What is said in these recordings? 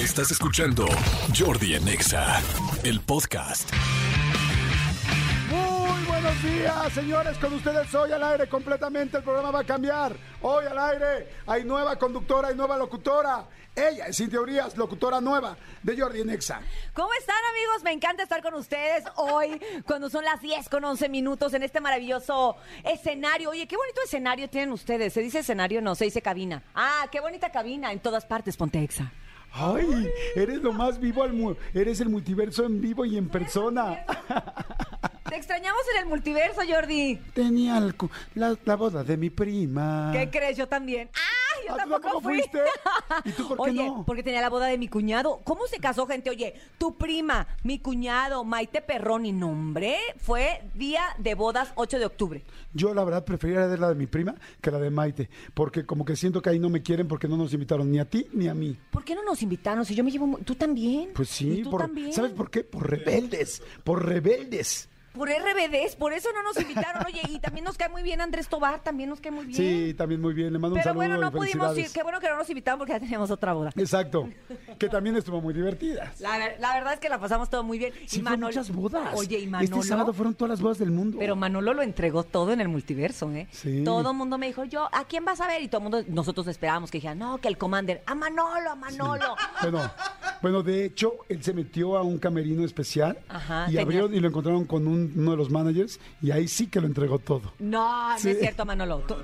Estás escuchando Jordi en Exa, el podcast. Muy buenos días, señores. Con ustedes hoy al aire completamente. El programa va a cambiar. Hoy al aire hay nueva conductora y nueva locutora. Ella es Cintia Urias, locutora nueva de Jordi en Exa. ¿Cómo están amigos? Me encanta estar con ustedes hoy cuando son las 10 con 11 minutos en este maravilloso escenario. Oye, qué bonito escenario tienen ustedes. ¿Se dice escenario? No, se dice cabina. Ah, qué bonita cabina en todas partes, ponte Exa. Ay, eres lo más vivo al mu eres el multiverso en vivo y en persona. Te extrañamos en el multiverso, Jordi. Tenía cu- la, la boda de mi prima. ¿Qué crees? Yo también. ¡Ah! Yo ¿Ah, tampoco fui. fuiste? ¿Y tú por qué Oye, no? porque tenía la boda de mi cuñado. ¿Cómo se casó, gente? Oye, tu prima, mi cuñado, Maite Perroni, nombre, fue día de bodas 8 de octubre. Yo la verdad preferiría la de mi prima que la de Maite, porque como que siento que ahí no me quieren porque no nos invitaron ni a ti ni a mí. ¿Por qué no nos invitaron? Si yo me llevo... ¿Tú también? Pues sí, ¿Y tú por, también? ¿sabes por qué? Por rebeldes, por rebeldes. Por RBDs, por eso no nos invitaron. Oye, y también nos cae muy bien Andrés Tobar, también nos cae muy bien. Sí, también muy bien, le mando un Pero saludo bueno, no y pudimos ir. Qué bueno que no nos invitaron porque ya teníamos otra boda. Exacto, que también estuvo muy divertida. La, la verdad es que la pasamos todo muy bien. Sí, y Manolo- muchas bodas. Oye, y Manolo. Este sábado fueron todas las bodas del mundo. Pero Manolo lo entregó todo en el multiverso, ¿eh? Sí. Todo el mundo me dijo, yo, ¿a quién vas a ver? Y todo el mundo, nosotros esperábamos que dijeran, no, que el Commander, a Manolo, a Manolo. Bueno, bueno, de hecho, él se metió a un camerino especial Ajá, y tenía- abrieron y lo encontraron con un- uno de los managers y ahí sí que lo entregó todo. No, no es cierto, Manolo. Tú-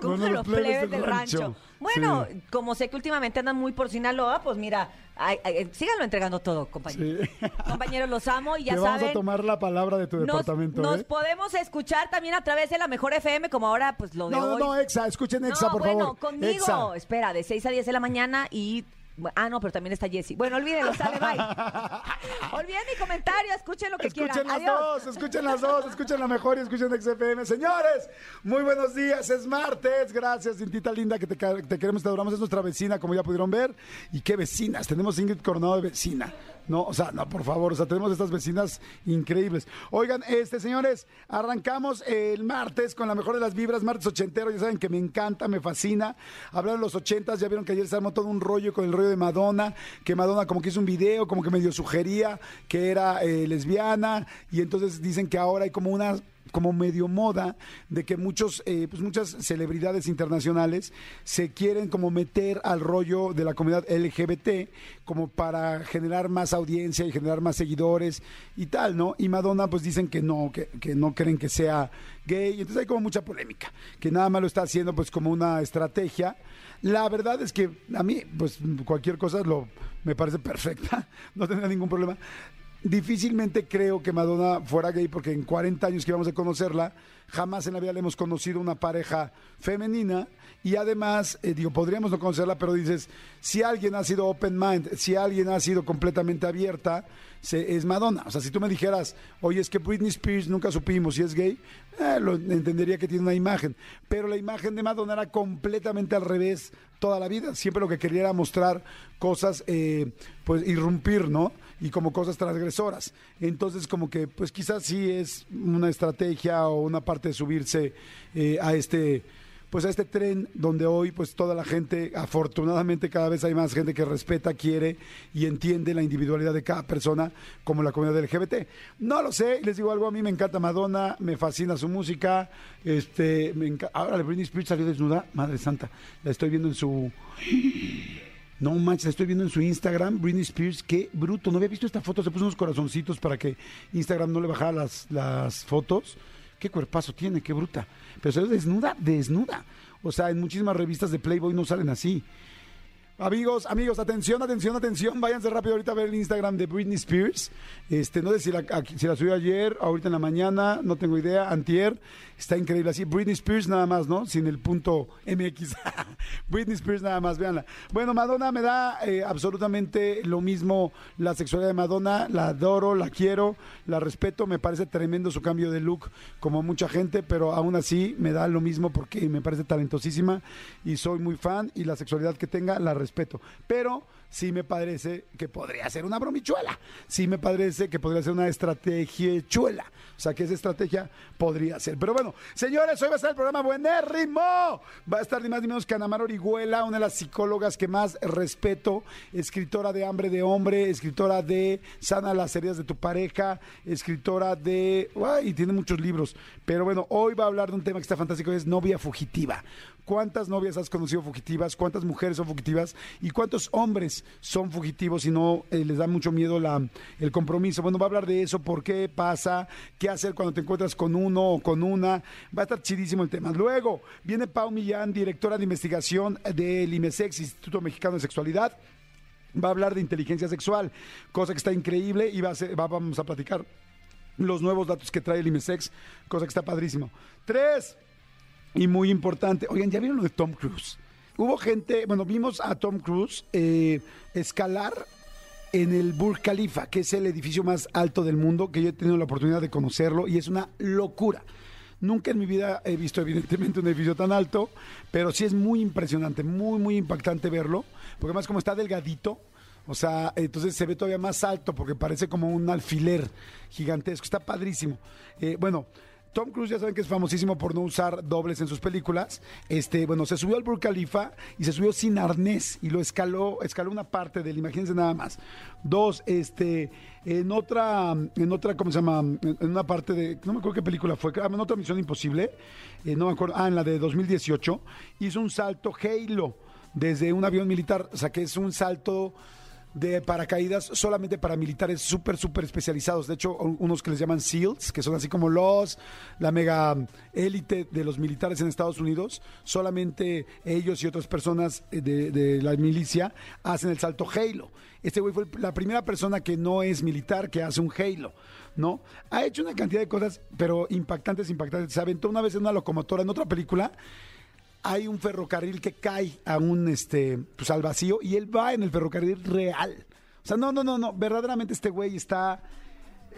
Como Uno de los plebes del rancho. rancho. Bueno, Sí. como sé que últimamente andan muy por Sinaloa, pues mira, ay, ay, síganlo entregando todo, compañeros. Sí. Compañeros, los amo y ya Te saben. vamos a tomar la palabra de tu nos, departamento. nos ¿eh? podemos escuchar también a través de la Mejor FM, como ahora, pues lo de No, no, hoy. no, Exa, escuchen Exa, no, por bueno, favor. conmigo. Exa. Espera, de 6 a 10 de la mañana y. Ah, no, pero también está Jessy. Bueno, olvídenlo, sale, bye. Olviden mi comentario, escuchen lo que Escuchen quieran. las Adiós. dos, escuchen las dos, escuchen la mejor y escuchen XFM. Señores, muy buenos días, es martes. Gracias, Cintita linda, que te queremos, te adoramos. Es nuestra vecina, como ya pudieron ver. Y qué vecinas, tenemos Ingrid Coronado de vecina. No, o sea, no, por favor, o sea, tenemos estas vecinas increíbles. Oigan, este, señores, arrancamos el martes con la mejor de las vibras, martes ochentero. Ya saben que me encanta, me fascina. Hablaron los ochentas, ya vieron que ayer se armó todo un rollo con el de Madonna, que Madonna como que hizo un video, como que medio sugería que era eh, lesbiana, y entonces dicen que ahora hay como una como medio moda de que muchos eh, pues muchas celebridades internacionales se quieren como meter al rollo de la comunidad LGBT como para generar más audiencia y generar más seguidores y tal, ¿no? Y Madonna pues dicen que no, que, que no creen que sea gay, entonces hay como mucha polémica, que nada más lo está haciendo pues como una estrategia. La verdad es que a mí pues cualquier cosa lo me parece perfecta, no tendría ningún problema. Difícilmente creo que Madonna fuera gay porque en 40 años que íbamos a conocerla, jamás en la vida le hemos conocido una pareja femenina y además, eh, digo, podríamos no conocerla, pero dices, si alguien ha sido open mind, si alguien ha sido completamente abierta, es Madonna. O sea, si tú me dijeras, oye, es que Britney Spears nunca supimos si es gay, eh, entendería que tiene una imagen. Pero la imagen de Madonna era completamente al revés toda la vida. Siempre lo que quería era mostrar cosas, eh, pues irrumpir, ¿no? Y como cosas transgresoras. Entonces, como que, pues quizás sí es una estrategia o una parte de subirse eh, a este pues a este tren donde hoy pues toda la gente, afortunadamente cada vez hay más gente que respeta, quiere y entiende la individualidad de cada persona como la comunidad LGBT. No lo sé, les digo algo, a mí me encanta Madonna, me fascina su música, este, me ahora Britney Spears salió desnuda, madre santa, la estoy viendo en su no manches, la estoy viendo en su Instagram, Britney Spears, qué bruto. No había visto esta foto, se puso unos corazoncitos para que Instagram no le bajara las, las fotos. Qué cuerpazo tiene, qué bruta. Pero salió desnuda, desnuda. O sea, en muchísimas revistas de Playboy no salen así. Amigos, amigos, atención, atención, atención. Váyanse rápido ahorita a ver el Instagram de Britney Spears. Este, no sé si la, si subió ayer, ahorita en la mañana, no tengo idea. Antier, está increíble así. Britney Spears nada más, ¿no? Sin el punto MX. Britney Spears nada más, véanla. Bueno, Madonna me da eh, absolutamente lo mismo la sexualidad de Madonna. La adoro, la quiero, la respeto. Me parece tremendo su cambio de look, como mucha gente, pero aún así me da lo mismo porque me parece talentosísima y soy muy fan y la sexualidad que tenga la respeto. Pero sí me parece que podría ser una bromichuela. Sí me parece que podría ser una estrategia chuela. O sea, que esa estrategia podría ser. Pero bueno, señores, hoy va a estar el programa Buenérrimo. Va a estar ni más ni menos que Anamar Orihuela, una de las psicólogas que más respeto, escritora de Hambre de Hombre, escritora de Sana las heridas de tu pareja, escritora de... y tiene muchos libros. Pero bueno, hoy va a hablar de un tema que está fantástico, es novia fugitiva. ¿Cuántas novias has conocido fugitivas? ¿Cuántas mujeres son fugitivas? ¿Y cuántos hombres son fugitivos y no eh, les da mucho miedo la, el compromiso? Bueno, va a hablar de eso, por qué pasa, qué hacer cuando te encuentras con uno o con una. Va a estar chidísimo el tema. Luego viene Pau Millán, directora de investigación del IMESEX, Instituto Mexicano de Sexualidad. Va a hablar de inteligencia sexual, cosa que está increíble y va a ser, vamos a platicar los nuevos datos que trae el IMESEX, cosa que está padrísimo. Tres, y muy importante, oigan, ¿ya vieron lo de Tom Cruise? Hubo gente, bueno, vimos a Tom Cruise eh, escalar en el Burj Khalifa, que es el edificio más alto del mundo, que yo he tenido la oportunidad de conocerlo y es una locura. Nunca en mi vida he visto evidentemente un edificio tan alto, pero sí es muy impresionante, muy, muy impactante verlo, porque además como está delgadito, o sea, entonces se ve todavía más alto porque parece como un alfiler gigantesco, está padrísimo. Eh, bueno, Tom Cruise ya saben que es famosísimo por no usar dobles en sus películas. Este, bueno, se subió al Burj Khalifa y se subió sin arnés y lo escaló, escaló una parte del, imagínense nada más. Dos, este, en otra, en otra, ¿cómo se llama? En una parte de, no me acuerdo qué película fue, ah, en otra Misión Imposible, eh, no me acuerdo, ah, en la de 2018, hizo un salto Halo desde un avión militar, o sea que es un salto de paracaídas solamente para militares súper, súper especializados. De hecho, unos que les llaman SEALs, que son así como los, la mega élite de los militares en Estados Unidos, solamente ellos y otras personas eh, de, la milicia hacen el salto Halo. Este güey fue la primera persona que no es militar que hace un Halo. ¿no? Ha hecho una cantidad de cosas, pero impactantes, impactantes. Se aventó una vez en una locomotora, en otra película, hay un ferrocarril que cae a un este pues al vacío y él va en el ferrocarril real. O sea, no, no, no, no, verdaderamente este güey está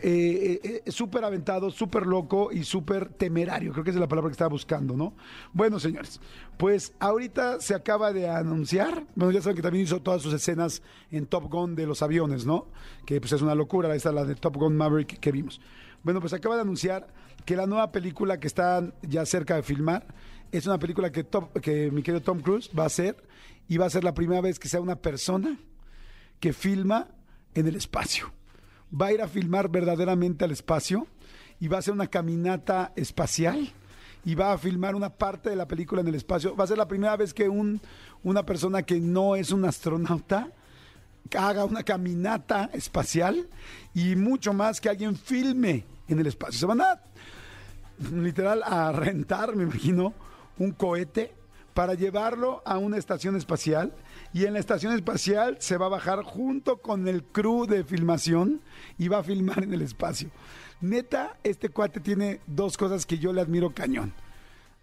eh, eh, eh, súper aventado, súper loco y súper temerario. Creo que esa es la palabra que estaba buscando, ¿no? Bueno, señores, pues ahorita se acaba de anunciar, bueno, ya saben que también hizo todas sus escenas en Top Gun de los aviones, ¿no? Que pues es una locura, esta es la de Top Gun Maverick que vimos. Bueno, pues acaba de anunciar que la nueva película que está ya cerca de filmar es una película que, que mi querido Tom Cruise va a hacer y va a ser la primera vez que sea una persona que filma en el espacio. Va a ir a filmar verdaderamente al espacio y va a hacer una caminata espacial y va a filmar una parte de la película en el espacio. Va a ser la primera vez que un, una persona que no es un astronauta haga una caminata espacial y mucho más que alguien filme en el espacio. Se van a literal a rentar, me imagino, un cohete para llevarlo a una estación espacial y en la estación espacial se va a bajar junto con el crew de filmación y va a filmar en el espacio. Neta, este cuate tiene dos cosas que yo le admiro cañón.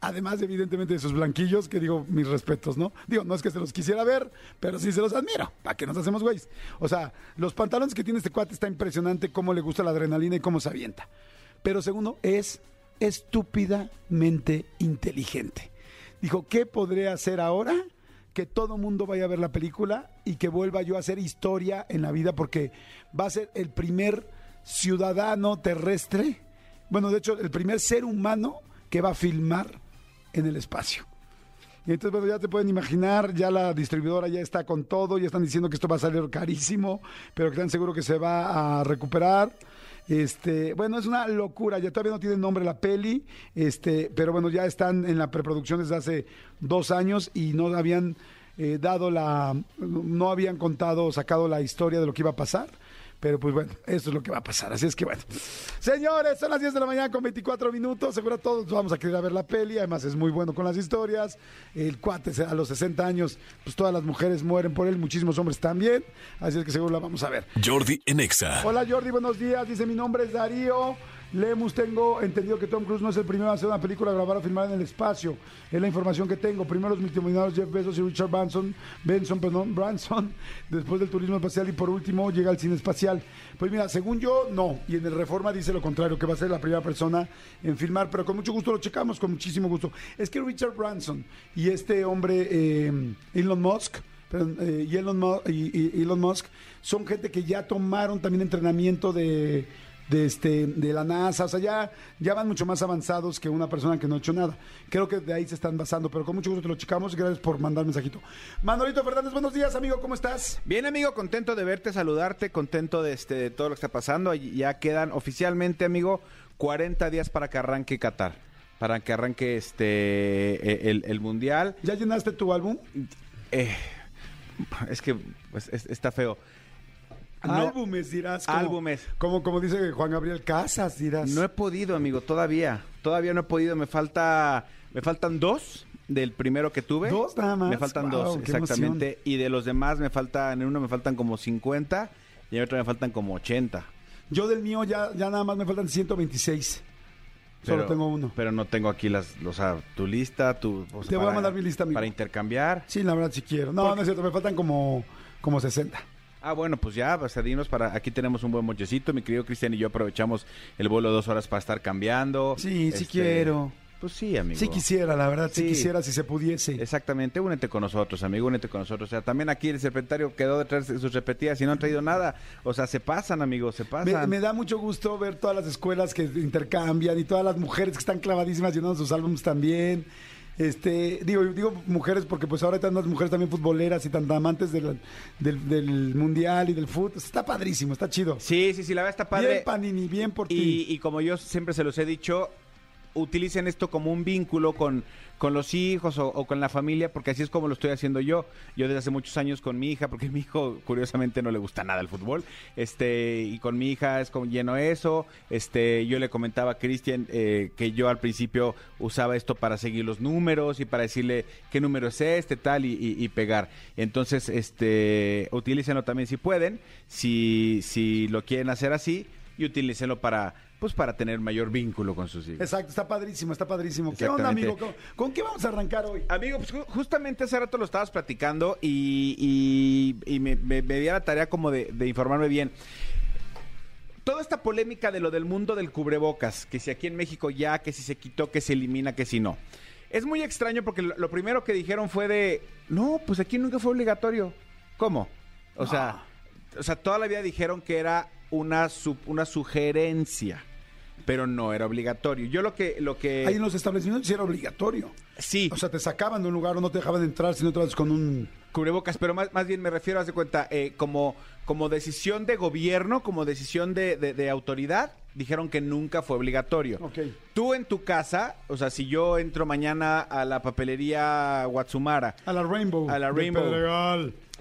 Además, evidentemente, de sus blanquillos, que digo, mis respetos, ¿no? Digo, no es que se los quisiera ver, pero sí se los admiro. ¿Para qué nos hacemos güeyes? O sea, los pantalones que tiene este cuate está impresionante, cómo le gusta la adrenalina y cómo se avienta. Pero segundo, es estúpidamente inteligente. Dijo, ¿qué podré hacer ahora? Que todo mundo vaya a ver la película y que vuelva yo a hacer historia en la vida porque va a ser el primer ciudadano terrestre, bueno, de hecho, el primer ser humano que va a filmar en el espacio. Entonces, bueno, ya te pueden imaginar, ya la distribuidora ya está con todo, ya están diciendo que esto va a salir carísimo, pero que están seguros que se va a recuperar. Este, bueno, es una locura, ya todavía no tiene nombre la peli, este, pero bueno, ya están en la preproducción desde hace dos años y no habían eh, dado la, no habían contado, sacado la historia de lo que iba a pasar. Pero pues bueno, eso es lo que va a pasar. Así es que bueno. Señores, son las 10 de la mañana con 24 minutos. Seguro todos vamos a querer ver la peli. Además es muy bueno con las historias. El cuate a los 60 años, pues todas las mujeres mueren por él, muchísimos hombres también. Así es que seguro la vamos a ver. Jordi Enexa. Hola Jordi, buenos días. Dice mi nombre es Darío. Lemus, tengo entendido que Tom Cruise no es el primero a hacer una película, grabar o filmar en el espacio. Es la información que tengo. Primero los multimillonarios Jeff Bezos y Richard Branson, Benson, perdón, Branson, después del turismo espacial y por último llega el cine espacial. Pues mira, según yo, no. Y en el Reforma dice lo contrario, que va a ser la primera persona en filmar, pero con mucho gusto lo checamos, con muchísimo gusto. Es que Richard Branson y este hombre, eh, Elon Musk, eh, y, Elon y Elon Musk son gente que ya tomaron también entrenamiento de, de, este, de la NASA, o sea, ya, ya van mucho más avanzados que una persona que no ha hecho nada. Creo que de ahí se están basando, pero con mucho gusto te lo checamos y gracias por mandar mensajito. Manolito Fernández, buenos días, amigo, ¿cómo estás? Bien, amigo, contento de verte, saludarte, contento de, este, de todo lo que está pasando. Ya quedan oficialmente, amigo, 40 días para que arranque Qatar, para que arranque este eh, el, el Mundial. ¿Ya llenaste tu álbum? Eh, es que pues, es- está feo. No, álbumes, dirás. como- Álbumes. Como, como dice Juan Gabriel Casas, dirás. No he podido, amigo, todavía. Todavía no he podido. Me falta, me faltan dos del primero que tuve. ¿Dos nada más? Me faltan Wow, dos, exactamente. Y de los demás me faltan, en uno me faltan como 50 y en otro me faltan como 80. Yo del mío ya, ya nada más me faltan 126. Solo tengo uno. Pero no tengo aquí las, o sea, tu lista, tu. o sea, Te voy a mandar mi lista, amigo. Para intercambiar. Sí, la verdad sí quiero. No, no es cierto, me faltan como, como 60. Ah, bueno, pues ya, pues dinos para. Aquí tenemos un buen mochecito. Mi querido Cristian y yo aprovechamos el vuelo dos horas para estar cambiando. Sí, sí Este, quiero. Pues sí, amigo. Sí quisiera, la verdad, sí, Sí. quisiera si se pudiese. Exactamente, únete con nosotros, amigo, únete con nosotros. O sea, también aquí el secretario quedó detrás de sus repetidas y no han traído nada. O sea, se pasan, amigos, se Me, pasan. me da mucho gusto ver todas las escuelas que intercambian y todas las mujeres que están clavadísimas llenando sus álbumes también. Este, digo, digo mujeres porque pues ahora hay tantas mujeres también futboleras y tan amantes del, del, del mundial y del fútbol. Está padrísimo, está chido. Sí, sí, sí, la verdad está padre. Bien Panini, bien por Y, ti. y como yo siempre se los he dicho, utilicen esto como un vínculo con, con los hijos o, con la familia, porque así es como lo estoy haciendo yo. Yo desde hace muchos años con mi hija, porque mi hijo curiosamente no le gusta nada el fútbol, este y con mi hija es como lleno eso. Este, yo le comentaba a Cristian eh, que yo al principio usaba esto para seguir los números y para decirle qué número es este, tal, y, y- y pegar. Entonces, este, utilícenlo también si pueden, si, si lo quieren hacer así, y utilícenlo para pues para tener mayor vínculo con sus hijos. Exacto, está padrísimo, está padrísimo. ¿Qué onda, amigo? ¿Con, con qué vamos a arrancar hoy? Amigo, pues ju- justamente hace rato lo estabas platicando y, y- y me, me, me di a la tarea como de, de informarme bien. Toda esta polémica de lo del mundo del cubrebocas, que si aquí en México ya, que si se quitó, que se elimina, que si no. Es muy extraño porque lo, primero que dijeron fue de, no, pues aquí nunca fue obligatorio. ¿Cómo? O sea, o sea, toda la vida dijeron que era una, una sugerencia, pero no era obligatorio. Yo lo que, lo que, Ahí en los establecimientos sí era obligatorio. sí, O sea, te sacaban de un lugar o no te dejaban entrar si no con un... cubrebocas, pero más, más bien me refiero, haz de cuenta, eh, como, como decisión de gobierno, como decisión de, de- de autoridad, dijeron que nunca fue obligatorio. Ok. Tú en tu casa, o sea, si yo entro mañana a la papelería Watsumara, A la Rainbow. A la Rainbow.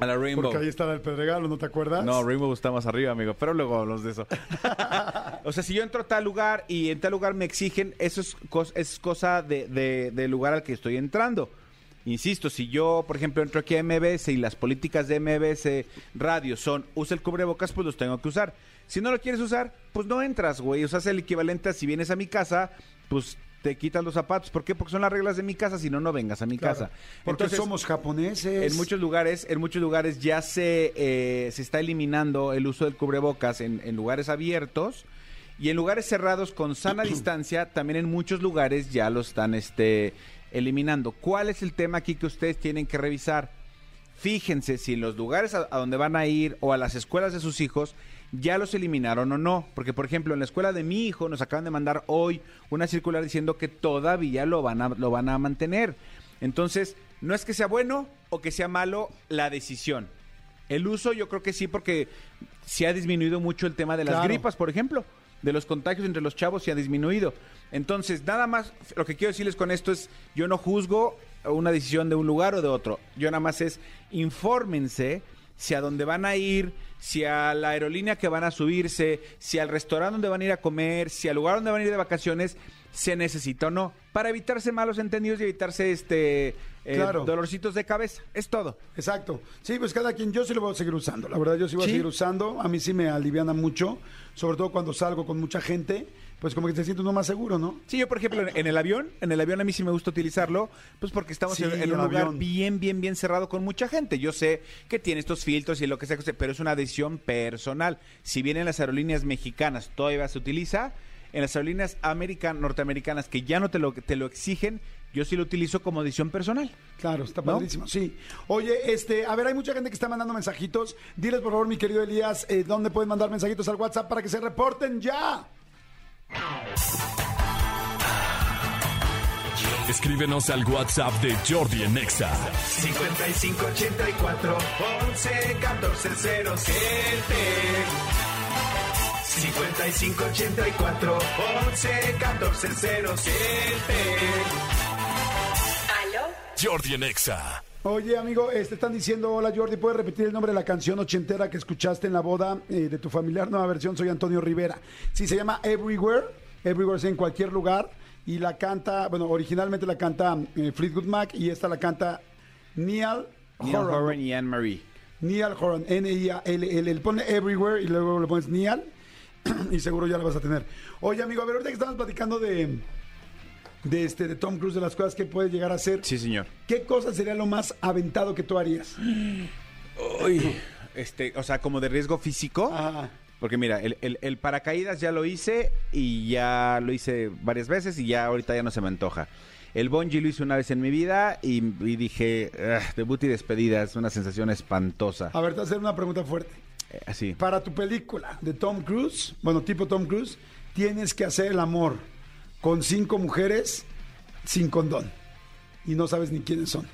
A la Rainbow. Porque ahí está el Pedregal, ¿o ¿no te acuerdas? No, Rainbow está más arriba, amigo, pero luego hablamos de eso. o sea, si yo entro a tal lugar y en tal lugar me exigen, eso es, cos- es cosa de- de- del lugar al que estoy entrando. Insisto, si yo, por ejemplo, entro aquí a MBS y las políticas de MBS Radio son usa el cubrebocas, pues los tengo que usar. Si no lo quieres usar, pues no entras, güey. O sea, es el equivalente a si vienes a mi casa, pues te quitas los zapatos. ¿Por qué? Porque son las reglas de mi casa, si no, no vengas a mi Claro, casa. Porque Entonces, somos japoneses. en muchos lugares, en muchos lugares ya se, eh, se está eliminando el uso del cubrebocas en, en lugares abiertos y en lugares cerrados con sana distancia, también en muchos lugares ya lo están este, eliminando. ¿Cuál es el tema aquí que ustedes tienen que revisar? Fíjense si en los lugares a, a donde van a ir o a las escuelas de sus hijos ya los eliminaron o no. Porque, por ejemplo, en la escuela de mi hijo nos acaban de mandar hoy una circular diciendo que todavía lo van a, lo van a mantener. Entonces, no es que sea bueno o que sea malo la decisión. El uso yo creo que sí porque se ha disminuido mucho el tema de las Claro. gripas, por ejemplo. De los contagios entre los chavos se ha disminuido. Entonces, nada más, lo que quiero decirles con esto es, yo no juzgo una decisión de un lugar o de otro. Yo nada más es, infórmense si a dónde van a ir, si a la aerolínea que van a subirse, si al restaurante donde van a ir a comer, si al lugar donde van a ir de vacaciones, se necesita o no, para evitarse malos entendidos y evitarse este eh, Claro. dolorcitos de cabeza. Es todo. Exacto. Sí, pues cada quien, yo sí lo voy a seguir usando. La verdad, yo sí voy ¿Sí? a seguir usando. A mí sí me aliviana mucho, sobre todo cuando salgo con mucha gente, pues como que te sientes uno más seguro, ¿no? Sí, yo por ejemplo en, el avión, en el avión a mí sí me gusta utilizarlo, pues porque estamos Sí, en, un lugar avión. bien, bien, bien cerrado con mucha gente. Yo sé que tiene estos filtros y lo que sea, pero es una decisión personal. Si bien en las aerolíneas mexicanas todavía se utiliza, en las aerolíneas american, norteamericanas que ya no te lo, te lo exigen, yo sí lo utilizo como edición personal. Claro, está ¿No? padrísimo, sí. Oye, este, a ver, hay mucha gente que está mandando mensajitos. Diles, por favor, mi querido Elías, eh, ¿dónde pueden mandar mensajitos al WhatsApp para que se reporten ya? Escríbenos al WhatsApp de Jordi en Exa. 5584 11 14 07 5584 11 14 07 Jordi en Exa. Oye, amigo, este, están diciendo, hola Jordi, ¿puedes repetir el nombre de la canción ochentera que escuchaste en la boda eh, de tu familiar? Nueva versión, soy Antonio Rivera. Sí, se llama Everywhere, Everywhere es en cualquier lugar, y la canta, bueno, originalmente la canta eh, Fleetwood Mac, y esta la canta Neil Neil Horan. Horan y Anne Marie. Neil Horan, N-I-A-L-L. Pone Everywhere y luego le pones Neil y seguro ya la vas a tener. Oye, amigo, a ver, ahorita que estamos platicando de, de, este, de Tom Cruise, de las cosas que puede llegar a hacer, Sí, señor. ¿qué cosa sería lo más aventado que tú harías? Uy, este, o sea, como de riesgo físico. Ajá. Porque mira, el, el- el paracaídas ya lo hice y ya lo hice varias veces y ya ahorita ya no se me antoja. El bungee lo hice una vez en mi vida y, y dije, "Ugh, debut y despedida, es una sensación espantosa. A ver, te voy a hacer una pregunta fuerte. Eh, así. Para tu película de Tom Cruise, bueno, tipo Tom Cruise, tienes que hacer el amor con cinco mujeres sin condón. Y no sabes ni quiénes son.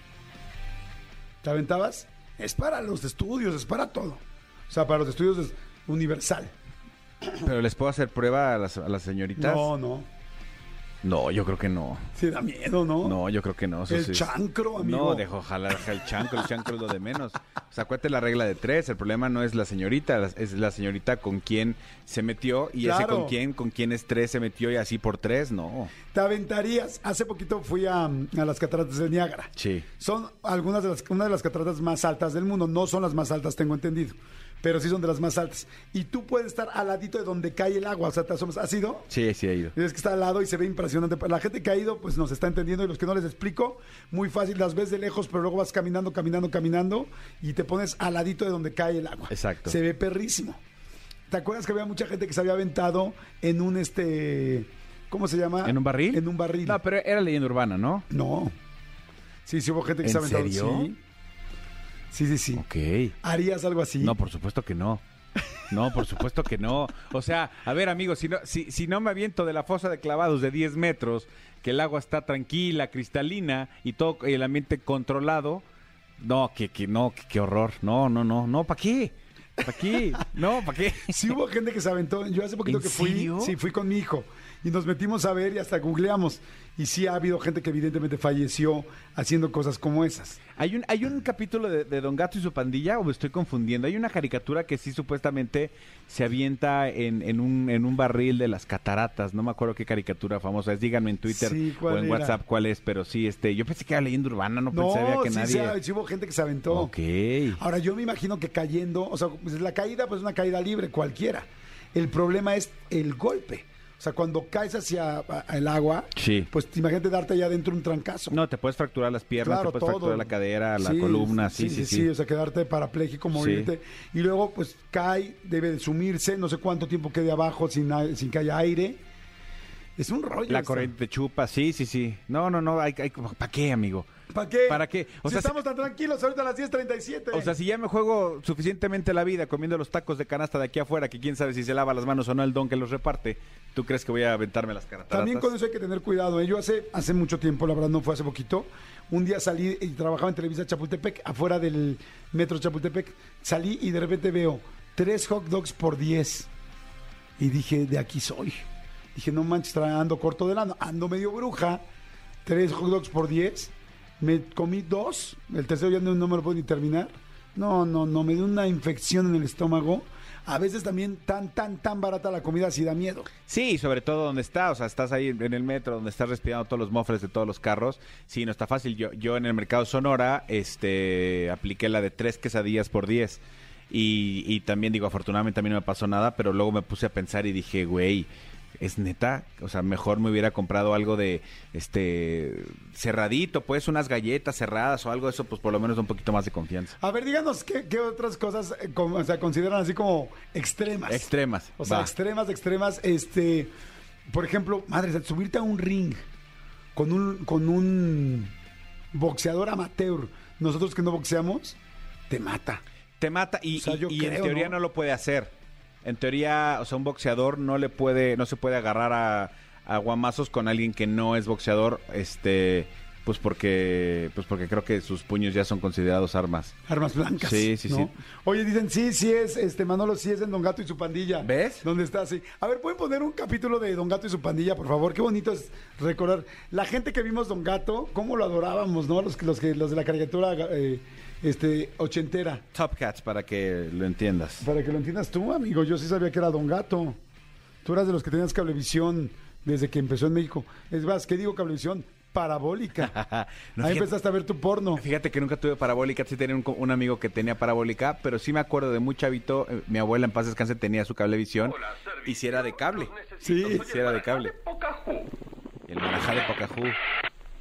¿Te aventabas? Es para los estudios, es para todo. O sea, para los estudios es universal. Pero les puedo hacer prueba a las, a las señoritas. No, no. No, yo creo que no. Sí, da miedo, ¿no? No, yo creo que no. eso El sí es- chancro, amigo. No, dejo jalar el chancro, el chancro es lo de menos. O sea, acuérdate la regla de tres. El problema no es la señorita, la- es la señorita con quien se metió y ese Claro. con quien, con quien es tres se metió y así por tres, no. Te aventarías. Hace poquito fui a, a las cataratas de Niágara. Sí. Son algunas de las, una de las cataratas más altas del mundo. No son las más altas, tengo entendido. Pero sí son de las más altas. Y tú puedes estar al ladito de donde cae el agua. O sea, te asomas. ¿Has ido? Sí, sí ha ido. Y es que está al lado y se ve impresionante. La gente que ha ido, pues nos está entendiendo. Y los que no les explico, muy fácil. Las ves de lejos, pero luego vas caminando, caminando, caminando. Y te pones al ladito de donde cae el agua. Exacto. Se ve perrísimo. ¿Te acuerdas que había mucha gente que se había aventado en un este. ¿Cómo se llama? ¿En un barril? En un barril. No, pero era leyenda urbana, ¿no? No. Sí, sí hubo gente que ¿En se ha aventado. serio? Sí. Sí, sí, sí. Ok. ¿Harías algo así? No, por supuesto que no. No, por supuesto que no. O sea, a ver, amigos, si no, si, si no me aviento de la fosa de clavados de 10 metros, que el agua está tranquila, cristalina y todo el ambiente controlado, no, que, que no, que, qué horror. No, no, no, no, ¿para qué? ¿Para qué? No, ¿para qué? Sí hubo gente que se aventó. Yo hace poquito ¿En que fui, serio? sí, fui con mi hijo y nos metimos a ver y hasta googleamos. Y sí ha habido gente que evidentemente falleció haciendo cosas como esas. Hay un, hay un capítulo de, de Don Gato y su pandilla, o me estoy confundiendo. Hay una caricatura que sí supuestamente se avienta en, en un, en un barril de las cataratas. No me acuerdo qué caricatura famosa es. Díganme en Twitter Sí, o ¿cuál en era? WhatsApp cuál es, pero sí, este, yo pensé que era leyenda urbana, no, pensaría que sí, nadie. sí, ha- sí hubo gente que se aventó. Ok. Ahora yo me imagino que cayendo, o sea, pues la caída pues es una caída libre cualquiera. El problema es el golpe. O sea, cuando caes hacia a- el agua, Sí. pues imagínate darte allá adentro un trancazo. No, te puedes fracturar las piernas, Claro, te puedes todo. fracturar la cadera, la Sí, columna, sí, sí, sí. O sea, quedarte parapléjico, Sí. morirte. Y luego, pues, cae, debe de sumirse, no sé cuánto tiempo quede abajo sin, sin que haya aire. Es un rollo. La corriente te chupa, sí, sí, sí. No, no, no, hay, hay, ¿para qué, amigo? ¿Para qué? ¿Para qué? O si sea, si- estamos tan tranquilos ahorita a las 10.37. O sea, si ya me juego suficientemente la vida comiendo los tacos de canasta de aquí afuera, que quién sabe si se lava las manos o no el don que los reparte, ¿tú crees que voy a aventarme las cataratas? También con eso hay que tener cuidado. ¿eh? Yo hace, hace mucho tiempo, la verdad no fue hace poquito, un día salí y trabajaba en Televisa Chapultepec, afuera del metro Chapultepec. Salí y de repente veo tres hot dogs por 10. Y dije, de aquí soy. Dije, no manches, ando corto de lana, ando medio bruja. Tres hot dogs por 10. Me comí dos, el tercero ya no, no me lo puedo ni terminar. No, no, no, me dio una infección en el estómago. A veces también tan, tan, tan barata la comida, así da miedo. Sí, sobre todo donde está, o sea, estás ahí en el metro, donde estás respirando todos los mofles de todos los carros. Sí, no está fácil. Yo, yo en el mercado Sonora, este, apliqué la de tres quesadillas por 10. Y, y también digo, afortunadamente a mí no me pasó nada, pero luego me puse a pensar y dije, güey, es neta, o sea, mejor me hubiera comprado algo de, este, cerradito, pues unas galletas cerradas o algo de eso, pues por lo menos un poquito más de confianza. A ver, díganos qué, qué otras cosas eh, como- o sea, consideran así como extremas. Extremas. O sea, va. extremas, extremas. Este, por ejemplo, madre, subirte a un ring. con un, con un boxeador amateur, nosotros que no boxeamos, te mata. Te mata y, O sea, y- en teoría ¿no? ¿no? lo puede hacer. En teoría, o sea, un boxeador no le puede, no se puede agarrar a, a guamazos con alguien que no es boxeador, este, pues porque, pues porque creo que sus puños ya son considerados armas. Armas blancas. Sí, sí, ¿no? sí. Oye, dicen, sí, sí es, este Manolo, sí es en Don Gato y su pandilla. ¿Ves? ¿Dónde está? Sí. A ver, ¿pueden poner un capítulo de Don Gato y su pandilla, por favor? Qué bonito es recordar. La gente que vimos Don Gato, cómo lo adorábamos, ¿no? Los, los, que, los de la caricatura eh, este, ochentera. Top Cats, para que lo entiendas. Para que lo entiendas tú, amigo, yo sí sabía que era Don Gato. Tú eras de los que tenías cablevisión desde que empezó en México. Es más, ¿qué digo cablevisión? Parabólica. No, Ahí fíjate- empezaste a ver tu porno. Fíjate que nunca tuve parabólica, sí tenía un, amigo que tenía parabólica, pero sí me acuerdo de muy chavito, eh, mi abuela en paz descanse tenía su cablevisión y si era de cable. Sí. Sí era de cable. El marajá de Pocahú.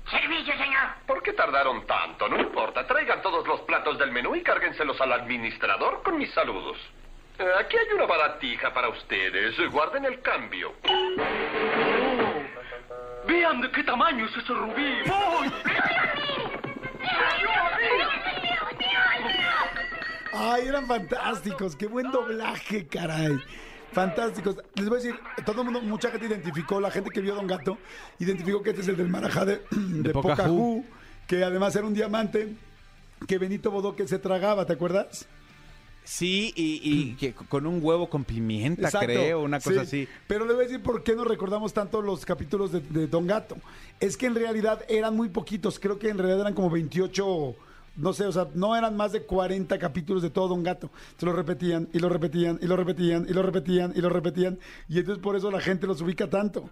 Servicio, señor. ¿Por qué tardaron tanto? No importa. Traigan todos los platos del menú y cárguenselos al administrador con mis saludos. Eh, aquí hay una baratija para ustedes. Guarden el cambio. Vean de qué tamaño es ese rubí. Ay, eran fantásticos. Qué buen doblaje, caray. Fantásticos. Les voy a decir, todo el mundo, mucha gente identificó, la gente que vio a Don Gato, identificó que este es el del Marajá de, de Pocahú. Pocahú, que además era un diamante que Benito Bodoque se tragaba, ¿te acuerdas? Sí, y, y que con un huevo con pimienta, Exacto, creo, una cosa sí. así. Pero le voy a decir por qué nos recordamos tanto los capítulos de, de Don Gato. Es que en realidad eran muy poquitos, creo que en realidad eran como 28, no sé, o sea, no eran más de 40 capítulos de todo Don Gato. Se lo repetían y lo repetían y lo repetían y lo repetían y lo repetían. Y entonces por eso la gente los ubica tanto.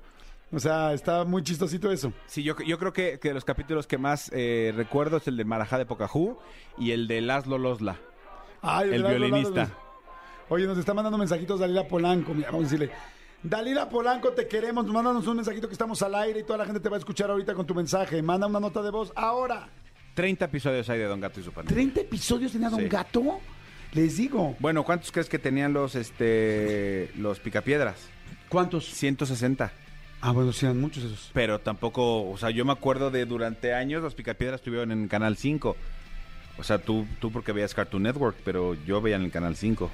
O sea, está muy chistosito eso. Sí, yo, yo creo que, que de los capítulos que más eh, recuerdo es el del Marajá de Pocahú y el de Laszlo Losla. Ay, El de Lalo, violinista. Oye, nos está mandando mensajitos Dalila Polanco. Mira, vamos a decirle. Dalila Polanco, te queremos. Mándanos un mensajito que estamos al aire y toda la gente te va a escuchar ahorita con tu mensaje. Manda una nota de voz ahora. 30 episodios hay de Don Gato y su pandilla. ¿30 episodios tenía Don Sí. Gato? Les digo. Bueno, ¿cuántos crees que tenían los este los picapiedras? ¿Cuántos? 160. Ah, bueno, sí, eran muchos esos. Pero tampoco, o sea, yo me acuerdo de durante años los picapiedras estuvieron en Canal 5. O sea, tú, tú porque veías Cartoon Network, pero yo veía en el Canal 5.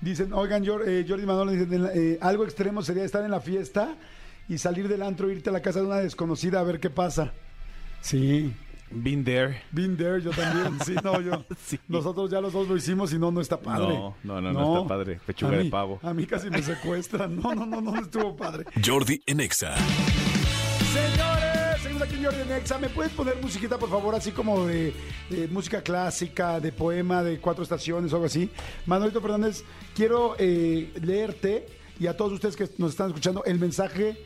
Dicen, oigan, Jor- eh, Jordi Manolo, dicen, eh, algo extremo sería estar en la fiesta y salir del antro, irte a la casa de una desconocida a ver qué pasa. Sí, Been there. been there, yo también. Sí, no, yo. Sí. Nosotros ya los dos lo hicimos y no, no está padre. No, no, no, no está padre. Pechuga de pavo. A mí casi me secuestran. No, no, no, no estuvo padre. Jordi en Exa. Señores, seguimos aquí en Jordi Nexa. ¿Me puedes poner musiquita, por favor, así como de, de música clásica, de poema, de cuatro estaciones o algo así? Manuelito Fernández, quiero eh, leerte y a todos ustedes que nos están escuchando el mensaje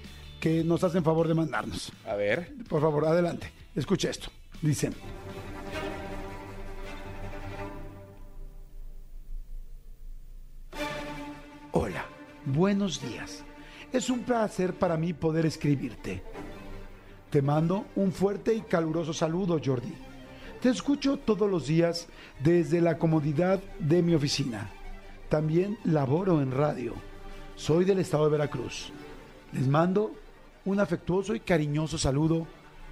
que nos hacen favor de mandarnos. A ver. Por favor, adelante. Escuche esto. Dicen. Hola, buenos días. Es un placer para mí poder escribirte. Te mando un fuerte y caluroso saludo, Jordi. Te escucho todos los días desde la comodidad de mi oficina. También laboro en radio. Soy del estado de Veracruz. Les mando un afectuoso y cariñoso saludo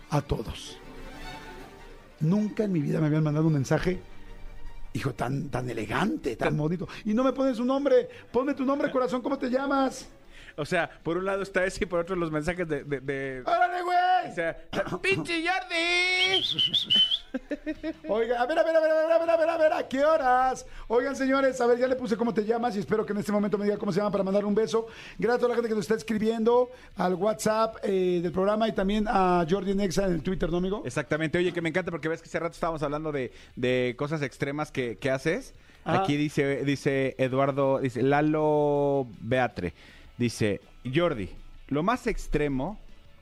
a todos. Nunca en mi vida me habían mandado un mensaje, hijo, tan, tan elegante, tan bonito. Y no me pones un nombre. Ponme tu nombre, corazón, ¿cómo te llamas? O sea, por un lado está ese y por otro los mensajes de... de, de- ¡Órale, güey! o sea, ¡pinche Jordi! Oiga, a ver, a ver, a ver, a ver, a ver, a ver, a ver, ¿a qué horas? Oigan, señores, a ver, ya le puse cómo te llamas y espero que en este momento me diga cómo se llama para mandar un beso. Gracias a toda la gente que nos está escribiendo al WhatsApp eh, del programa y también a Jordi Nexa en el Twitter, ¿no, amigo? Exactamente, oye, que me encanta porque ves que hace rato estábamos hablando de, de cosas extremas que, que haces. Ah. Aquí dice, dice Eduardo, dice Lalo Beatre, dice Jordi, lo más extremo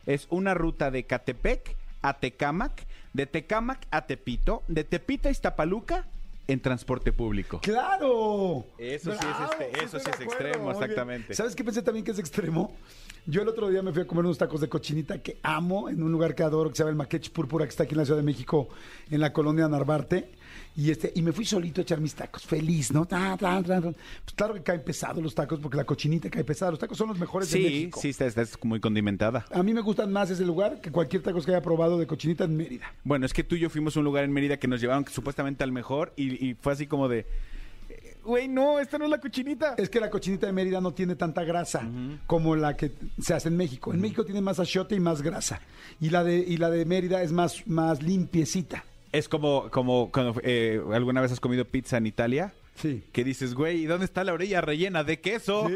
es una ruta de Catepec a Tecámac, de Tecámac a Tepito, de Tepito a Iztapaluca en transporte público. ¡Claro! Eso sí es este- eso sí es extremo, exactamente. ¿Sabes qué pensé también que es extremo? Yo el otro día me fui a comer unos tacos de cochinita que amo en un lugar que adoro que se llama el Maquech Púrpura que está aquí en la Ciudad de México, en la colonia Narvarte. Y, este, y me fui solito a echar mis tacos, feliz, ¿no? Ta, ta, ta, ta. Pues claro que caen pesados los tacos porque la cochinita cae pesada. Los tacos son los mejores de Sí, México. sí, está, está muy condimentada. A mí me gustan más ese lugar que cualquier tacos que haya probado de cochinita en Mérida. Bueno, es que tú y yo fuimos a un lugar en Mérida que nos llevaron supuestamente al mejor y, y fue así como de, güey, no, esta no es la cochinita. Es que la cochinita de Mérida no tiene tanta grasa como la que se hace en México. En México tiene más achiote y más grasa. Y la de, y la de Mérida es más, más limpiecita. Es como, como cuando eh, alguna vez has comido pizza en Italia. Sí. Que dices, güey, ¿y dónde está la orilla rellena de queso?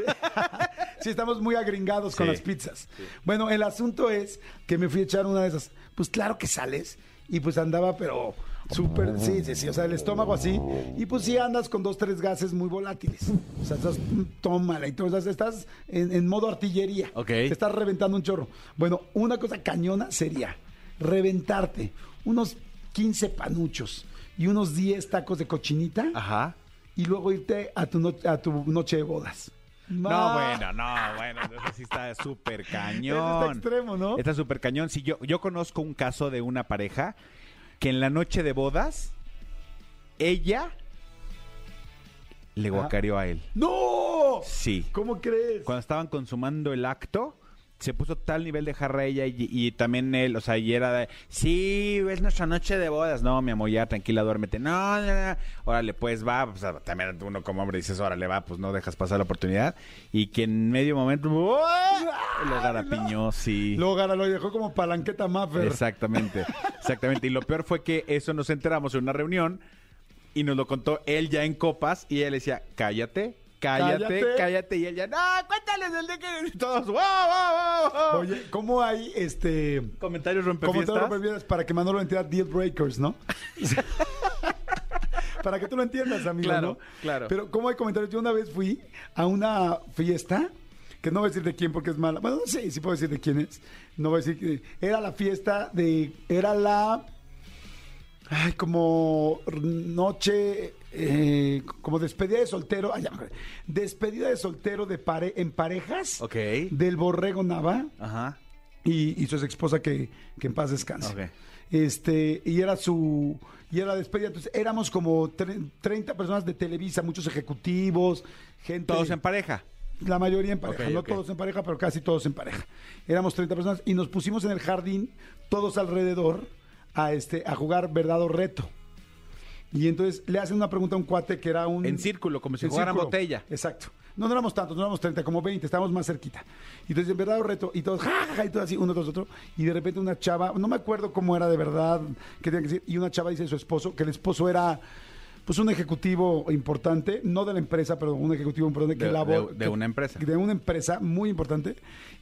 Sí, estamos muy agringados con Sí. las pizzas. Bueno, el asunto es que me fui a echar una de esas. Pues claro que sales. Y pues andaba, pero súper, sí, sí, sí, o sea, el estómago así. Y pues sí andas con dos, tres gases muy volátiles. O sea, estás, mm, tómala. Entonces estás en, en modo artillería. Ok. Te estás reventando un chorro. Bueno, una cosa cañona sería reventarte unos 15 panuchos y unos 10 tacos de cochinita Ajá. y luego irte a tu, no- a tu noche de bodas. No, Ma- bueno, no, bueno, eso sí está súper cañón. Eso está extremo, ¿no? Está súper cañón. Sí, yo, yo conozco un caso de una pareja que en la noche de bodas, ella le guacareó a él. ¡No! Sí. ¿Cómo crees? Cuando estaban consumando el acto, se puso tal nivel de jarra ella y, y también él, o sea, y era de, sí, es nuestra noche de bodas. No, mi amor, ya tranquila, duérmete. No, no, no. Órale, pues va. O sea, también uno como hombre dices, órale, va, pues no dejas pasar la oportunidad. Y que en medio momento, ¡uah! lo garapiñó, sí. Luego Gara lo dejó como palanqueta Maffer. Exactamente, exactamente. Y lo peor fue que eso nos enteramos en una reunión y nos lo contó él ya en copas y ella le decía, cállate, cállate, Cállate. cállate. Y él ya, no, cuéntales el de que... Y todos, wow, wow, wow. Oye, ¿cómo hay este comentarios comentarios rompefiestas. para que Manolo entienda deal breakers, ¿no? para que tú lo entiendas, amigo, Claro, ¿no? claro. Pero ¿cómo hay comentarios? Yo una vez fui a una fiesta que no voy a decir de quién porque es mala. Bueno, no sé si puedo decir de quién es. No voy a decir que era la fiesta de era la Ay, como noche, eh, como despedida de soltero. ay, ya despedida de soltero de pare, en parejas Ok. del Borrego Nava Ajá. y, y su ex esposa que, que en paz descanse. Ok. Este, y era su, y era despedida. Entonces éramos como tre- 30 personas de Televisa, muchos ejecutivos, gente. Todos en pareja. La mayoría en pareja, Ok, no ok. todos en pareja, pero casi todos en pareja. Éramos 30 personas y nos pusimos en el jardín, todos alrededor, a, este, a jugar verdad o reto. Y entonces le hacen una pregunta a un cuate que era un... En círculo, como si círculo. botella. Exacto. No, no éramos tantos, no éramos 30, como 20, estábamos más cerquita. Y entonces, en verdad reto, y todos, ja, ja, ja, y todo así, uno tras otro. Y de repente una chava, no me acuerdo cómo era de verdad, qué tenía que decir, y una chava dice a su esposo, que el esposo era, pues, un ejecutivo importante, no de la empresa, pero un ejecutivo importante que De- labor- de- una empresa. De una empresa muy importante.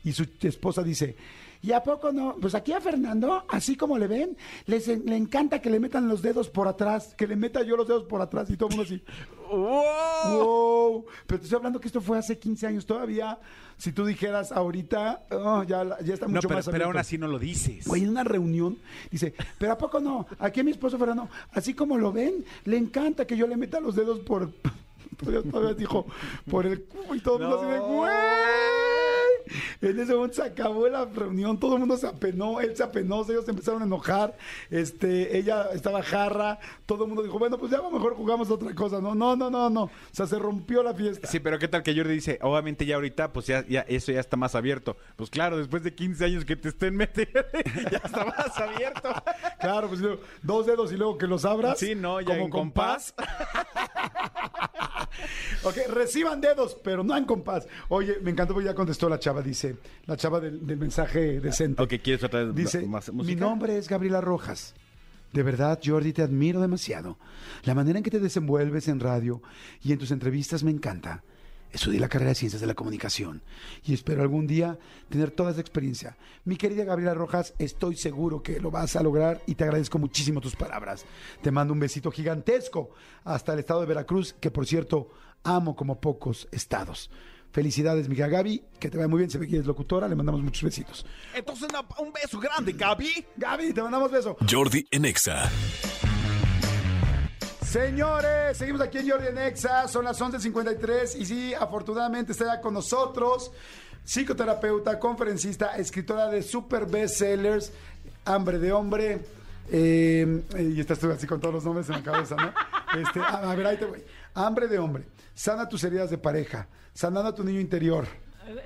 Y su esposa dice, ¿y a poco no? Pues aquí a Fernando, así como le ven, les, le encanta que le metan los dedos por atrás, que le meta yo los dedos por atrás y todo el mundo así. ¡Wow! Pero te estoy hablando que esto fue hace 15 años. Todavía, si tú dijeras ahorita, oh, ya, ya está No, mucho pero, más pero aún así no lo dices. Güey, en una reunión, dice, pero ¿a poco no? Aquí a mi esposo Fernando, así como lo ven, le encanta que yo le meta los dedos por... Todavía, todavía dijo, por el y todo el mundo así de, No. güey. En ese momento se acabó la reunión, todo el mundo se apenó, él se apenó, ellos se empezaron a enojar, este, ella estaba jarra, todo el mundo dijo, bueno, pues ya a lo mejor jugamos otra cosa, no, no, no, no, no, o sea, se rompió la fiesta. Sí, pero ¿qué tal que Jordi dice, obviamente ya ahorita, pues ya, ya eso ya está más abierto? Pues claro, después de 15 años que te estén metiendo, ya está más abierto. Claro, pues luego, dos dedos y luego que los abras. Sí, no, ya como en compás. ok, reciban dedos, pero no en compás. Oye, me encantó porque ya contestó la chava, dice, la chava del, del mensaje decente. Ok, ¿quieres otra vez Dice, más mi nombre es Gabriela Rojas. De verdad, Jordi, te admiro demasiado. La manera en que te desenvuelves en radio y en tus entrevistas me encanta. Estudié la carrera de Ciencias de la Comunicación y espero algún día tener toda esa experiencia. Mi querida Gabriela Rojas, estoy seguro que lo vas a lograr y te agradezco muchísimo tus palabras. Te mando un besito gigantesco hasta el estado de Veracruz, que por cierto amo como pocos estados. Felicidades, mi querida Gaby, que te vaya muy bien, se ve que eres locutora, le mandamos muchos besitos. Entonces, una- un beso grande, Gaby. Gaby, te mandamos beso. Jordi en Exa. Señores, seguimos aquí en Jordi en Exa, son las 11.53 y sí, afortunadamente está ya con nosotros, psicoterapeuta, conferencista, escritora de super bestsellers, Hambre de Hombre, Eh, eh, y estás tú así con todos los nombres en la cabeza, ¿no? Este, a, a ver, ahí te voy. Hambre de hombre. Sana tus heridas de pareja. Sanando a tu niño interior.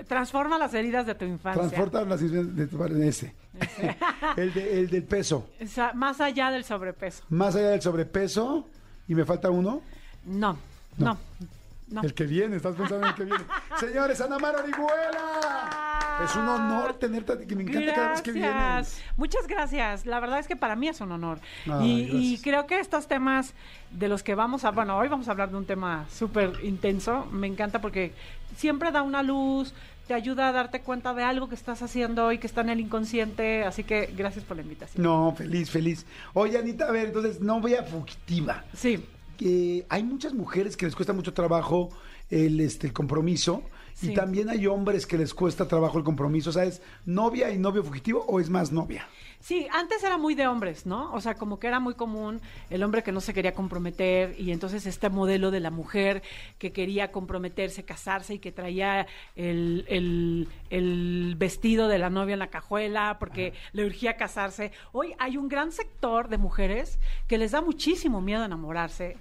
Transforma las heridas de tu infancia. Transporta las heridas de tu padre. Ese. el, de- el del peso. O sea, más allá del sobrepeso. Más allá del sobrepeso. Y me falta uno. No, no, no. El que viene, estás pensando en el que viene. Señores, Ana Mar Orihuela. Es un honor tenerte, que me encanta cada vez que vienes. Muchas gracias. La verdad es que para mí es un honor. Ay, y, creo que estos temas de los que vamos a, bueno, hoy vamos a hablar de un tema súper intenso. Me encanta porque siempre da una luz, te ayuda a darte cuenta de algo que estás haciendo y que está en el inconsciente. Así que gracias por la invitación. No, feliz, feliz. Oye, Anita, a ver, entonces, novia fugitiva. Sí. Que hay muchas mujeres que les cuesta mucho trabajo el, este, el compromiso y también hay hombres que les cuesta trabajo el compromiso. O sea, ¿es novia y novio fugitivo o es más novia? Sí, antes era muy de hombres, ¿no? O sea, como que era muy común el hombre que no se quería comprometer y entonces este modelo de la mujer que quería comprometerse, casarse y que traía el, el- el vestido de la novia en la cajuela porque le urgía casarse. Hoy hay un gran sector de mujeres que les da muchísimo miedo enamorarse,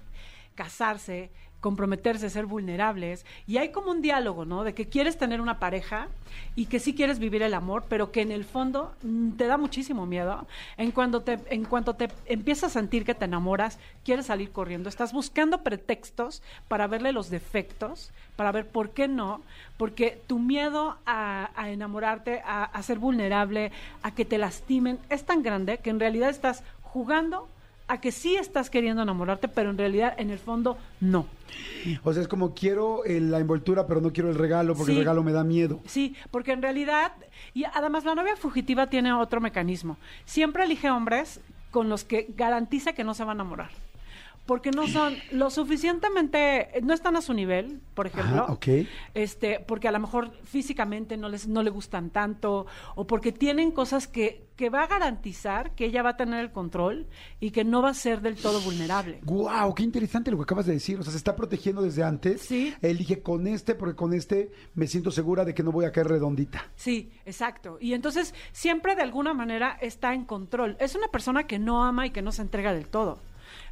casarse, comprometerse, ser vulnerables. Y hay como un diálogo, ¿no? De que quieres tener una pareja y que sí quieres vivir el amor, pero que en el fondo mm, te da muchísimo miedo. En cuanto te, en cuanto te empiezas a sentir que te enamoras, quieres salir corriendo. Estás buscando pretextos para verle los defectos, para ver por qué no, porque tu miedo a, enamorarte, a, a ser vulnerable, a que te lastimen, es tan grande que en realidad estás jugando a que sí estás queriendo enamorarte, pero en realidad en el fondo no. O sea, es como quiero eh, la envoltura, pero no quiero el regalo porque Sí. el regalo me da miedo. Sí, porque en realidad, y además la novia fugitiva tiene otro mecanismo. Siempre elige hombres con los que garantiza que no se va a enamorar. Porque no son lo suficientemente, no están a su nivel, por ejemplo. Ajá, ok. Este, porque a lo mejor físicamente no les, no le gustan tanto, o porque tienen cosas que, que va a garantizar que ella va a tener el control y que no va a ser del todo vulnerable. ¡Guau! ¡Qué interesante lo que acabas de decir! O sea, se está protegiendo desde antes. Sí. Elige con este porque con este me siento segura de que no voy a caer redondita. Sí, exacto. Y entonces siempre de alguna manera está en control. Es una persona que no ama y que no se entrega del todo.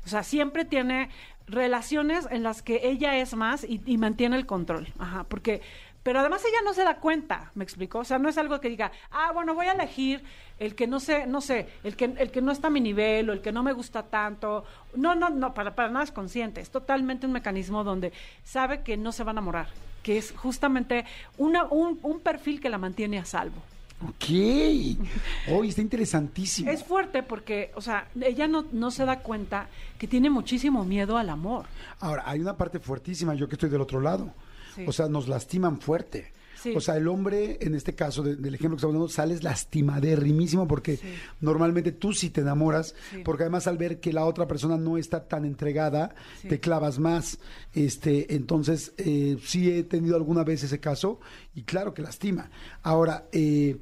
O sea, siempre tiene relaciones en las que ella es más y, y mantiene el control. Ajá, porque... Pero además ella no se da cuenta, ¿me explico? O sea, no es algo que diga, ah, bueno, voy a elegir el que no sé, no sé, el que, el que no está a mi nivel o el que no me gusta tanto. No, no, no, para, para nada es consciente. Es totalmente un mecanismo donde sabe que no se va a enamorar, que es justamente una, un, un perfil que la mantiene a salvo. Ok. Hoy está interesantísimo. Es fuerte porque, o sea, ella no, no se da cuenta que tiene muchísimo miedo al amor. Ahora, hay una parte fuertísima, yo que estoy del otro lado. Sí. O sea, nos lastiman fuerte. Sí. O sea, el hombre, en este caso de- del ejemplo que estamos dando, sales lastimaderrimísimo porque normalmente tú sí te enamoras, Sí. porque además al ver que la otra persona no está tan entregada, te clavas más. Este, entonces, eh, sí he tenido alguna vez ese caso y claro que lastima. Ahora, eh,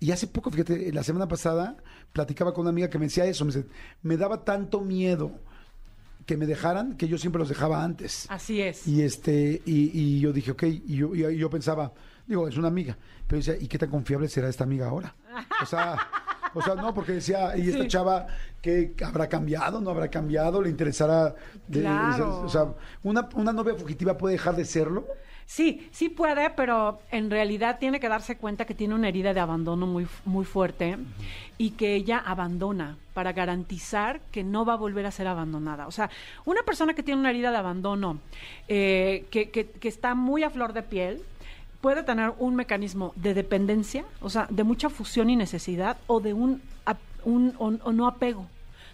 y hace poco, fíjate, la semana pasada platicaba con una amiga que me decía eso, me, me daba tanto miedo que me dejaran que yo siempre los dejaba antes. Así es. Y este, y, y yo dije, ok, y yo, y yo pensaba, digo, es una amiga, pero decía, ¿y qué tan confiable será esta amiga ahora? O sea, o sea, no, porque decía, y esta Sí. chava, que habrá cambiado? ¿No habrá cambiado? ¿Le interesará? de- Claro. O sea, una, una novia fugitiva puede dejar de serlo. Sí, sí puede, pero en realidad tiene que darse cuenta que tiene una herida de abandono muy, muy fuerte y que ella abandona para garantizar que no va a volver a ser abandonada. O sea, una persona que tiene una herida de abandono, eh, que, que- que está muy a flor de piel, puede tener un mecanismo de dependencia, o sea, de mucha fusión y necesidad, o de un, un o, o no apego.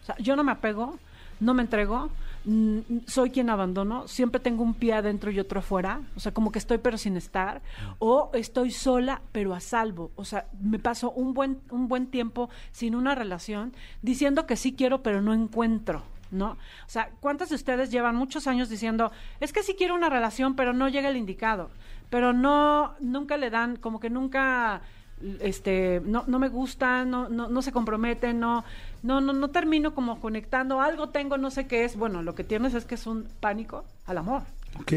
O sea, yo no me apego, no me entrego, mm, soy quien abandono, siempre tengo un pie adentro y otro afuera, o sea, como que estoy pero sin estar, o estoy sola pero a salvo, o sea, me paso un buen, un buen tiempo sin una relación, diciendo que sí quiero pero no encuentro. ¿No? O sea, ¿cuántas de ustedes llevan muchos años diciendo, es que sí quiero una relación, pero no llega el indicado? Pero no, nunca le dan, como que nunca este no, no me gusta, no, no, no se comprometen, no, no, no, no termino como conectando, algo tengo, no sé qué es. Bueno, lo que tienes es que es un pánico al amor. Ok.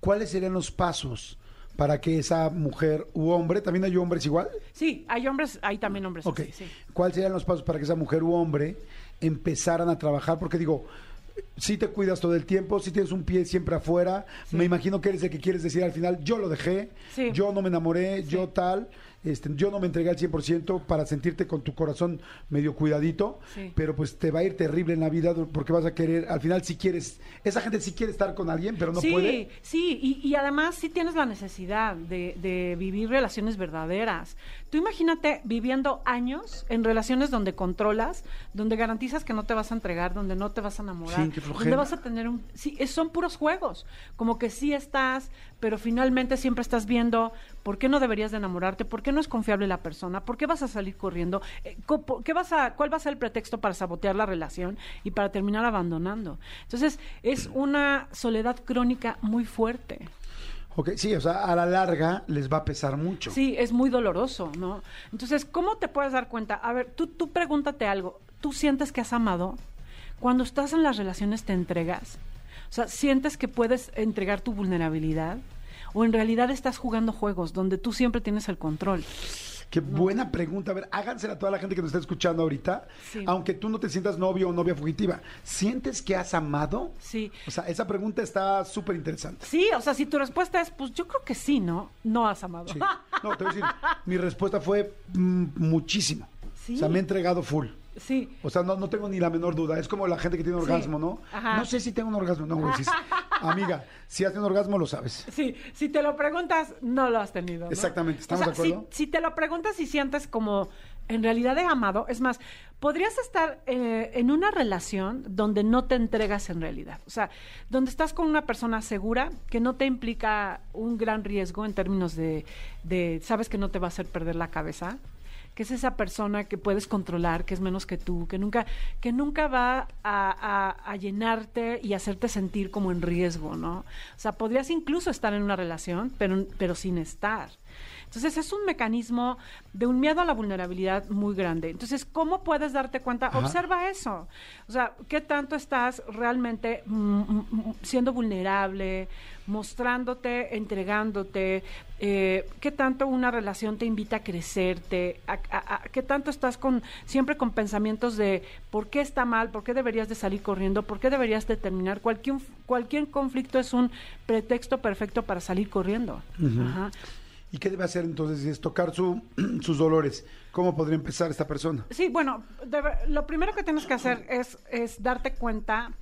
¿Cuáles serían los pasos para que esa mujer u hombre, también hay hombres igual? Sí, hay hombres, hay también hombres Ok. así, sí. ¿Cuáles serían los pasos para que esa mujer u hombre empezaran a trabajar? Porque digo, si te cuidas todo el tiempo, si tienes un pie siempre afuera, me imagino que eres el que quieres decir al final, yo lo dejé, Sí. yo no me enamoré, yo tal, este, yo no me entregué al 100% para sentirte con tu corazón medio cuidadito, Sí. pero pues te va a ir terrible en la vida porque vas a querer, al final si quieres, esa gente sí quiere estar con alguien, pero no sí, puede. sí, y, y además sí tienes la necesidad de, de vivir relaciones verdaderas. Tú imagínate viviendo años en relaciones donde controlas, donde garantizas que no te vas a entregar, donde no te vas a enamorar, Sí, donde vas a tener un... Sí, es- son puros juegos, como que sí estás, pero finalmente siempre estás viendo por qué no deberías de enamorarte, por qué no es confiable la persona, por qué vas a salir corriendo, Eh, ¿qué vas a, ¿cuál va a ser el pretexto para sabotear la relación y para terminar abandonando? Entonces, es una soledad crónica muy fuerte. Ok, sí, o sea, a la larga les va a pesar mucho. Sí, es muy doloroso, ¿no? Entonces, ¿cómo te puedes dar cuenta? A ver, tú, tú pregúntate algo. ¿Tú sientes que has amado? Cuando estás en las relaciones te entregas. O sea, ¿sientes que puedes entregar tu vulnerabilidad? ¿O en realidad estás jugando juegos donde tú siempre tienes el control? Qué buena pregunta. A ver, hágansela a toda la gente que nos está escuchando ahorita. Sí. Aunque tú no te sientas novio o novia fugitiva, ¿sientes que has amado? Sí. O sea, esa pregunta está súper interesante. Sí, o sea, si tu respuesta es, pues yo creo que sí, ¿no? No has amado. Sí. No, te voy a decir, mi respuesta fue mm, muchísimo. Sí. O sea, me he entregado full. Sí. O sea, no, no tengo ni la menor duda. Es como la gente que tiene Sí. orgasmo, ¿no? Ajá. No sé si tengo un orgasmo. No, güey. Amiga, si has tenido orgasmo, lo sabes. Sí, si te lo preguntas, no lo has tenido. ¿no? Exactamente, ¿estamos O sea, de acuerdo? Si, si te lo preguntas y sientes como en realidad he amado, es más, podrías estar eh, en una relación donde no te entregas en realidad. O sea, donde estás con una persona segura que no te implica un gran riesgo en términos de, de sabes que no te va a hacer perder la cabeza que es esa persona que puedes controlar, que es menos que tú, que nunca, que nunca va a, llenarte y hacerte sentir como en riesgo, ¿no? O sea, podrías incluso estar en una relación, pero, pero sin estar. Entonces es un mecanismo de un miedo a la vulnerabilidad muy grande. Entonces, ¿cómo puedes darte cuenta? Ajá. Observa eso. O sea, ¿qué tanto estás realmente mm, mm, mm, siendo vulnerable, mostrándote, entregándote? Eh, ¿Qué tanto una relación te invita a crecerte? A- a- a- ¿Qué tanto estás con siempre con pensamientos de por qué está mal, por qué deberías de salir corriendo, por qué deberías de terminar? Cualquier, cualquier conflicto es un pretexto perfecto para salir corriendo. Ajá. ¿Y qué debe hacer entonces? Es tocar su, sus dolores. ¿Cómo podría empezar esta persona? Sí, bueno, debe- lo primero que tienes que hacer es, es darte cuenta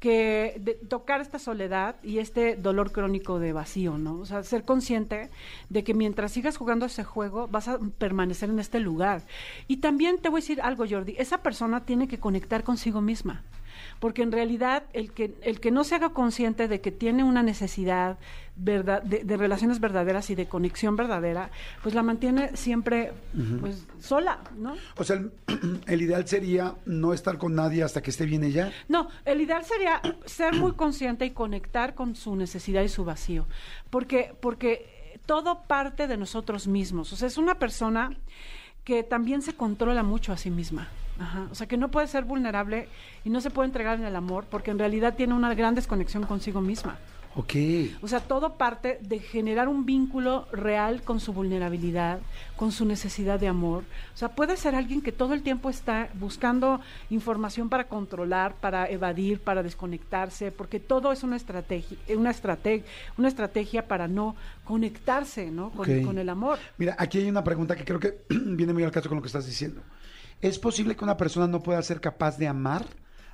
que de- tocar esta soledad y este dolor crónico de vacío, ¿no? O sea, ser consciente de que mientras sigas jugando ese juego vas a permanecer en este lugar. Y también te voy a decir algo, Jordi, esa persona tiene que conectar consigo misma. Porque en realidad el que, el que no se haga consciente de que tiene una necesidad verdad, de, de relaciones verdaderas y de conexión verdadera, pues la mantiene siempre pues, sola, ¿no? O sea, el, el ideal sería no estar con nadie hasta que esté bien ella. No, el ideal sería ser muy consciente y conectar con su necesidad y su vacío, porque porque todo parte de nosotros mismos. O sea, es una persona que también se controla mucho a sí misma. Ajá. O sea, que no puede ser vulnerable y no se puede entregar en el amor porque en realidad tiene una gran desconexión consigo misma. Ok. O sea, todo parte de generar un vínculo real con su vulnerabilidad, con su necesidad de amor. O sea, puede ser alguien que todo el tiempo está buscando información para controlar, para evadir, para desconectarse, porque todo es una estrategia, una estrategia, una estrategia para no conectarse, ¿no? Con, Ok. con el amor. Mira, aquí hay una pregunta que creo que viene muy al caso con lo que estás diciendo. ¿Es posible que una persona no pueda ser capaz de amar?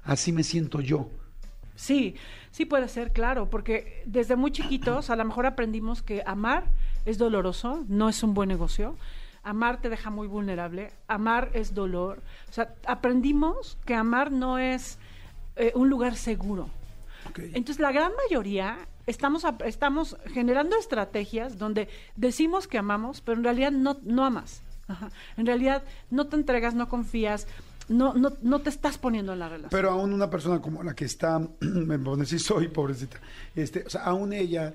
Así me siento yo. Sí, sí puede ser, claro, porque desde muy chiquitos a lo mejor aprendimos que amar es doloroso, no es un buen negocio. Amar te deja muy vulnerable, amar es dolor. O sea, aprendimos que amar no es eh, un lugar seguro. Entonces, la gran mayoría estamos, estamos generando estrategias donde decimos que amamos, pero en realidad no, no amas. En realidad no te entregas, no confías, no, no, no te estás poniendo en la relación. Pero aún una persona como la que está, me pone así, soy pobrecita, este, o sea, aún ella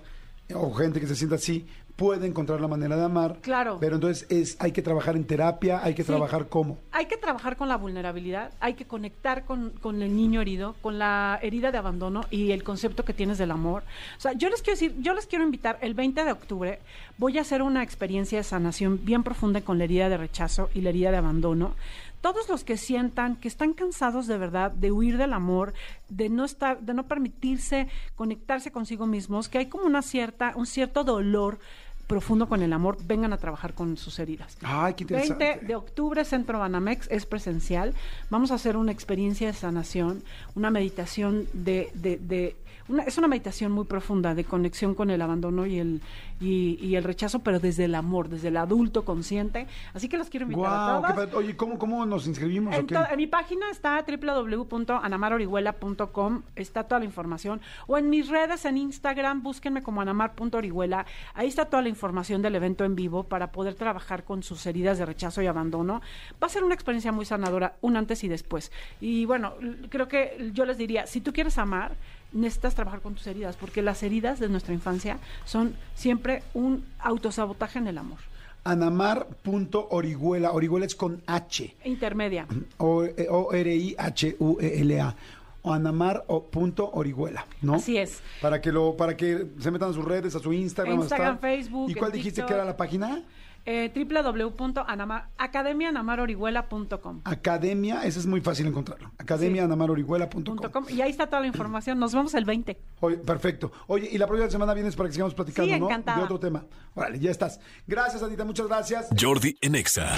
o gente que se sienta así puede encontrar la manera de amar. Claro. Pero entonces es, hay que trabajar en terapia, hay que Sí. trabajar cómo. Hay que trabajar con la vulnerabilidad, hay que conectar con, con el niño herido, con la herida de abandono y el concepto que tienes del amor. O sea, yo les quiero decir, yo les quiero invitar, el 20 de octubre voy a hacer una experiencia de sanación bien profunda con la herida de rechazo y la herida de abandono, todos los que sientan que están cansados de verdad de huir del amor, de no estar, de no permitirse conectarse consigo mismos, que hay como una cierta, un cierto dolor profundo con el amor, vengan a trabajar con sus heridas. Ay, qué interesante. 20 de octubre, Centro Banamex, es presencial. Vamos a hacer una experiencia de sanación, una meditación de... de, de- una- es una meditación muy profunda de conexión con el abandono y el, y, y el rechazo, pero desde el amor, desde el adulto consciente. Así que los quiero invitar a Guau, todos. qué padre. Oye, ¿cómo, ¿cómo nos inscribimos? en mi página está www.anamarorihuela.com, está toda la información. O en mis redes, en Instagram, búsquenme como anamar.orihuela. Ahí está toda la información del evento en vivo para poder trabajar con sus heridas de rechazo y abandono. Va a ser una experiencia muy sanadora, un antes y después. Y bueno, l- creo que yo les diría, si tú quieres amar, necesitas trabajar con tus heridas, porque las heridas de nuestra infancia son siempre un autosabotaje en el amor. Anamar.orihuela. Orihuela es con H. Intermedia. O- eh, O-R-I-H-U-E-L-A. O Anamar o punto Orihuela, ¿no? Así es. Para que lo, para que se metan a sus redes, a su Instagram. Instagram, estar. Facebook, ¿Y cuál dijiste TikTok. que era la página? Eh, www.academianamarorihuela.com. Academia, ese es muy fácil encontrarlo. Academianamarorihuela.com. punto com, y ahí está toda la información. Nos vemos el 20. Oye, perfecto. Oye, y la próxima semana vienes para que sigamos platicando, Sí, ¿no? encantada. De otro tema. Órale, ya estás. Gracias, Anita, muchas gracias. Jordi en Exa.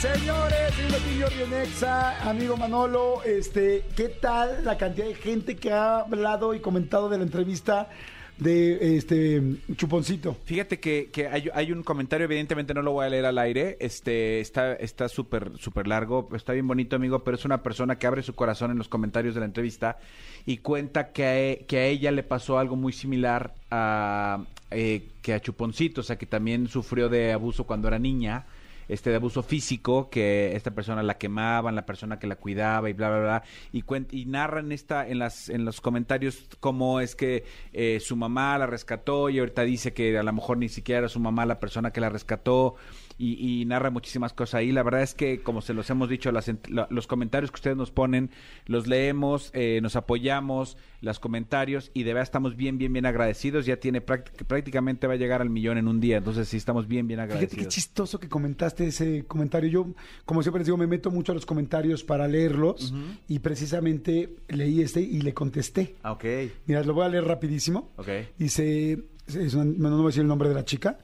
Señores, soy Nexa, amigo Manolo, este, ¿qué tal la cantidad de gente que ha hablado y comentado de la entrevista de este Chuponcito? Fíjate que, hay, un comentario, evidentemente no lo voy a leer al aire, este está está súper súper largo, está bien bonito amigo, pero es una persona que abre su corazón en los comentarios de la entrevista y cuenta que e- que a ella le pasó algo muy similar a eh, que a Chuponcito, o sea que también sufrió de abuso cuando era niña este de abuso físico que esta persona la quemaban, la persona que la cuidaba y bla bla bla y y narran esta en las en los comentarios cómo es que eh, su mamá la rescató y ahorita dice que a lo mejor ni siquiera era su mamá la persona que la rescató y, y narra muchísimas cosas ahí. La verdad es que, como se los hemos dicho, las los comentarios que ustedes nos ponen, los leemos, eh, nos apoyamos, los comentarios y de verdad estamos bien, bien, bien agradecidos. Ya tiene prácti- prácticamente va a llegar al millón en un día, entonces sí estamos bien, bien Fíjate agradecidos. qué chistoso que comentaste ese comentario. Yo, como siempre les digo, me meto mucho a los comentarios para leerlos y precisamente leí este y le contesté. Ah, ok, Mira, lo voy a leer rapidísimo. ok. Dice, es una- bueno, no voy a decir el nombre de la chica.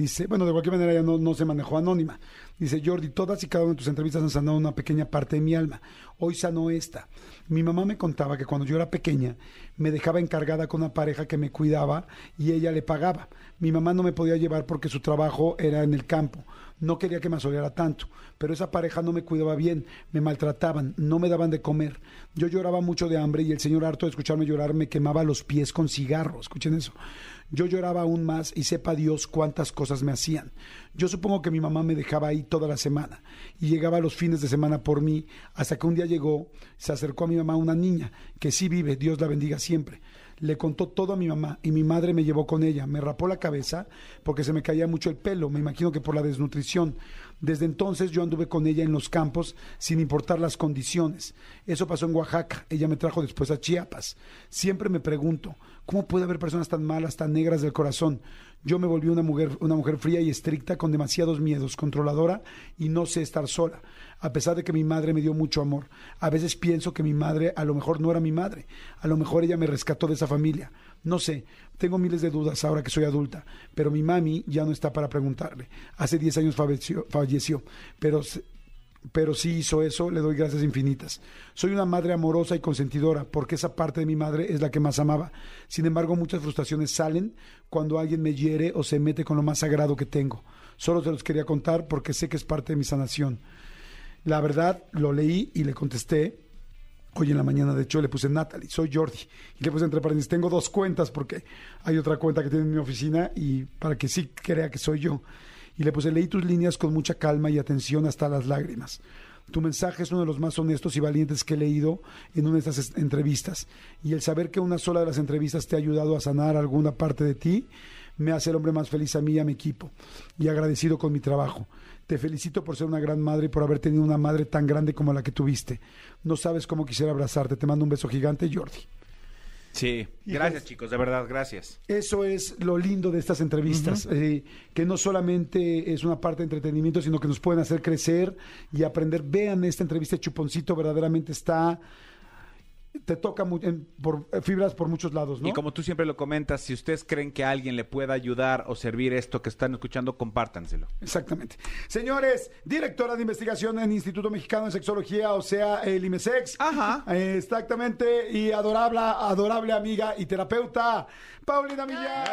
Dice, bueno, de cualquier manera ya no, no se manejó anónima. Dice, Jordi, todas y cada una de tus entrevistas han sanado una pequeña parte de mi alma. Hoy sanó esta. Mi mamá me contaba que cuando yo era pequeña me dejaba encargada con una pareja que me cuidaba y ella le pagaba. Mi mamá no me podía llevar porque su trabajo era en el campo. No quería que me asoleara tanto, pero esa pareja no me cuidaba bien, me maltrataban, no me daban de comer. Yo lloraba mucho de hambre y el señor harto de escucharme llorar me quemaba los pies con cigarro. Escuchen eso. Yo lloraba aún más y sepa Dios cuántas cosas me hacían. Yo supongo que mi mamá me dejaba ahí toda la semana y llegaba los fines de semana por mí hasta que un día llegó, se acercó a mi mamá una niña que sí vive, Dios la bendiga siempre. Le contó todo a mi mamá y mi madre me llevó con ella. Me rapó la cabeza porque se me caía mucho el pelo, me imagino que por la desnutrición. Desde entonces yo anduve con ella en los campos sin importar las condiciones. Eso pasó en Oaxaca. Ella me trajo después a Chiapas. Siempre me pregunto, ¿cómo puede haber personas tan malas, tan negras del corazón? Yo me volví una mujer, una mujer fría y estricta con demasiados miedos, controladora y no sé estar sola. A pesar de que mi madre me dio mucho amor, a veces pienso que mi madre a lo mejor no era mi madre, a lo mejor ella me rescató de esa familia. No sé, tengo miles de dudas ahora que soy adulta, pero mi mami ya no está para preguntarle. Hace 10 años falleció, falleció pero pero sí hizo eso, le doy gracias infinitas. Soy una madre amorosa y consentidora, porque esa parte de mi madre es la que más amaba. Sin embargo, muchas frustraciones salen cuando alguien me hiere o se mete con lo más sagrado que tengo. Solo se los quería contar porque sé que es parte de mi sanación. La verdad, lo leí y le contesté. Hoy en la mañana, de hecho, le puse Natalie, soy Jordi. Y le puse entre paréntesis, tengo dos cuentas porque hay otra cuenta que tiene en mi oficina y para que sí crea que soy yo. Y le puse, leí tus líneas con mucha calma y atención hasta las lágrimas. Tu mensaje es uno de los más honestos y valientes que he leído en una de estas es- entrevistas. Y el saber que una sola de las entrevistas te ha ayudado a sanar alguna parte de ti, me hace el hombre más feliz a mí y a mi equipo. Y agradecido con mi trabajo. Te felicito por ser una gran madre y por haber tenido una madre tan grande como la que tuviste. No sabes cómo quisiera abrazarte. Te mando un beso gigante, Jordi. Sí, gracias chicos, de verdad, gracias. Eso es lo lindo de estas entrevistas, eh, que no solamente es una parte de entretenimiento, sino que nos pueden hacer crecer y aprender. Vean esta entrevista de Chuponcito, verdaderamente está, te toca en- por eh, fibras por muchos lados, ¿no? Y como tú siempre lo comentas, si ustedes creen que a alguien le pueda ayudar o servir esto que están escuchando, compártanselo. Exactamente. Señores, directora de investigación en Instituto Mexicano de Sexología, o sea, el IMESEX. Ajá. Eh, Exactamente. Y adorable, adorable amiga y terapeuta, Paulina Millán.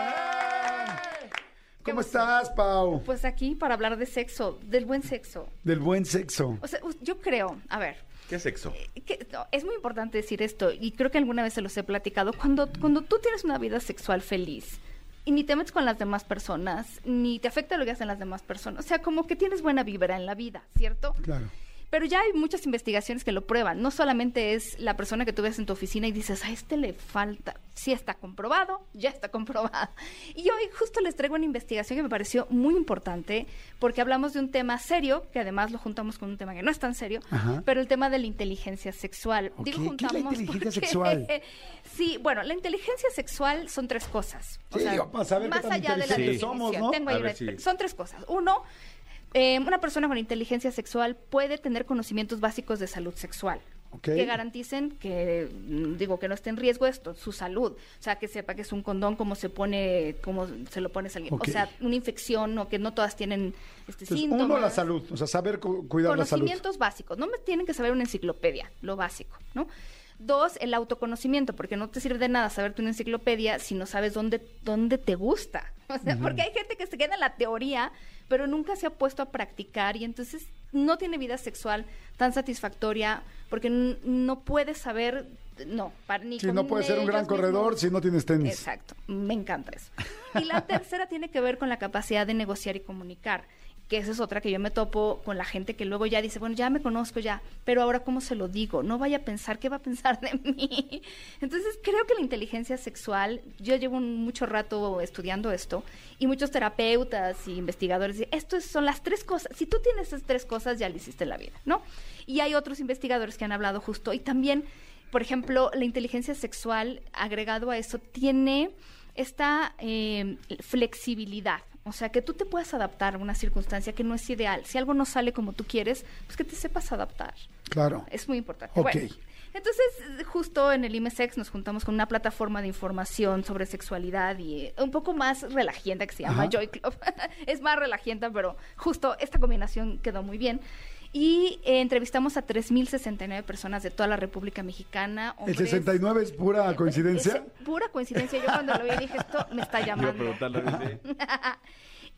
¿Cómo estás, Pau? Pues aquí para hablar de sexo, del buen sexo. Del buen sexo. O sea, yo creo, a ver, ¿Qué sexo? que, no, es muy importante decir esto y creo que alguna vez se los he platicado. Cuando, cuando tú tienes una vida sexual feliz y ni te metes con las demás personas, ni te afecta lo que hacen las demás personas, o sea, como que tienes buena vibra en la vida, ¿cierto? Claro. Pero ya hay muchas investigaciones que lo prueban. No solamente es la persona que tú ves en tu oficina y dices, a este le falta. Sí está comprobado, ya está comprobado. Y hoy justo les traigo una investigación que me pareció muy importante porque hablamos de un tema serio, que además lo juntamos con un tema que no es tan serio, Ajá. pero el tema de la inteligencia sexual. Digo ¿qué es la juntamos inteligencia porque- sexual? sí, bueno, la inteligencia sexual son tres cosas. Sí, digo, para saber qué más tan allá de la somos, ¿no? tengo ahí una- si- son tres cosas. Uno, eh, una persona con inteligencia sexual puede tener conocimientos básicos de salud sexual. Que garanticen que, mm, digo, que no esté en riesgo esto, su salud. O sea, que sepa que es un condón, cómo se pone, cómo se lo pones a alguien. O sea, una infección o que no todas tienen este Entonces, síntomas. uno, la salud. O sea, saber cu- cuidar la salud. Conocimientos básicos. No me tienen que saber una enciclopedia, lo básico, ¿no? Dos, el autoconocimiento, porque no te sirve de nada saberte una enciclopedia si no sabes dónde, dónde te gusta. O sea, porque hay gente que se queda en la teoría, pero nunca se ha puesto a practicar y entonces no tiene vida sexual tan satisfactoria porque no puede saber, no, para, ni Sí, con no puede ser un gran corredor mismos. si no tienes tenis. Exacto, me encanta eso. Y la tercera tiene que ver con la capacidad de negociar y comunicar, que esa es otra que yo me topo con la gente que luego ya dice, bueno, ya me conozco ya, pero ahora cómo se lo digo, no vaya a pensar qué va a pensar de mí. Entonces creo que la inteligencia sexual, yo llevo mucho rato estudiando esto y muchos terapeutas y investigadores dicen, esto es- son las tres cosas, si tú tienes esas tres cosas ya lo hiciste en la vida, ¿no? Y hay otros investigadores que han hablado justo y también por ejemplo, la inteligencia sexual, agregado a eso, tiene esta eh, flexibilidad. O sea, que tú te puedas adaptar a una circunstancia que no es ideal. Si algo no sale como tú quieres, pues que te sepas adaptar. Claro. Es muy importante. Ok. Bueno, entonces, justo en el IMESEX nos juntamos con una plataforma de información sobre sexualidad y eh, un poco más relajienta que se llama Ajá. Joy Club. es más relajienta, pero justo esta combinación quedó muy bien. Y eh, entrevistamos a 3.069 personas de toda la República Mexicana. ¿El hombres- 69 es pura coincidencia? es pura coincidencia. Yo cuando lo vi dije, esto me está llamando.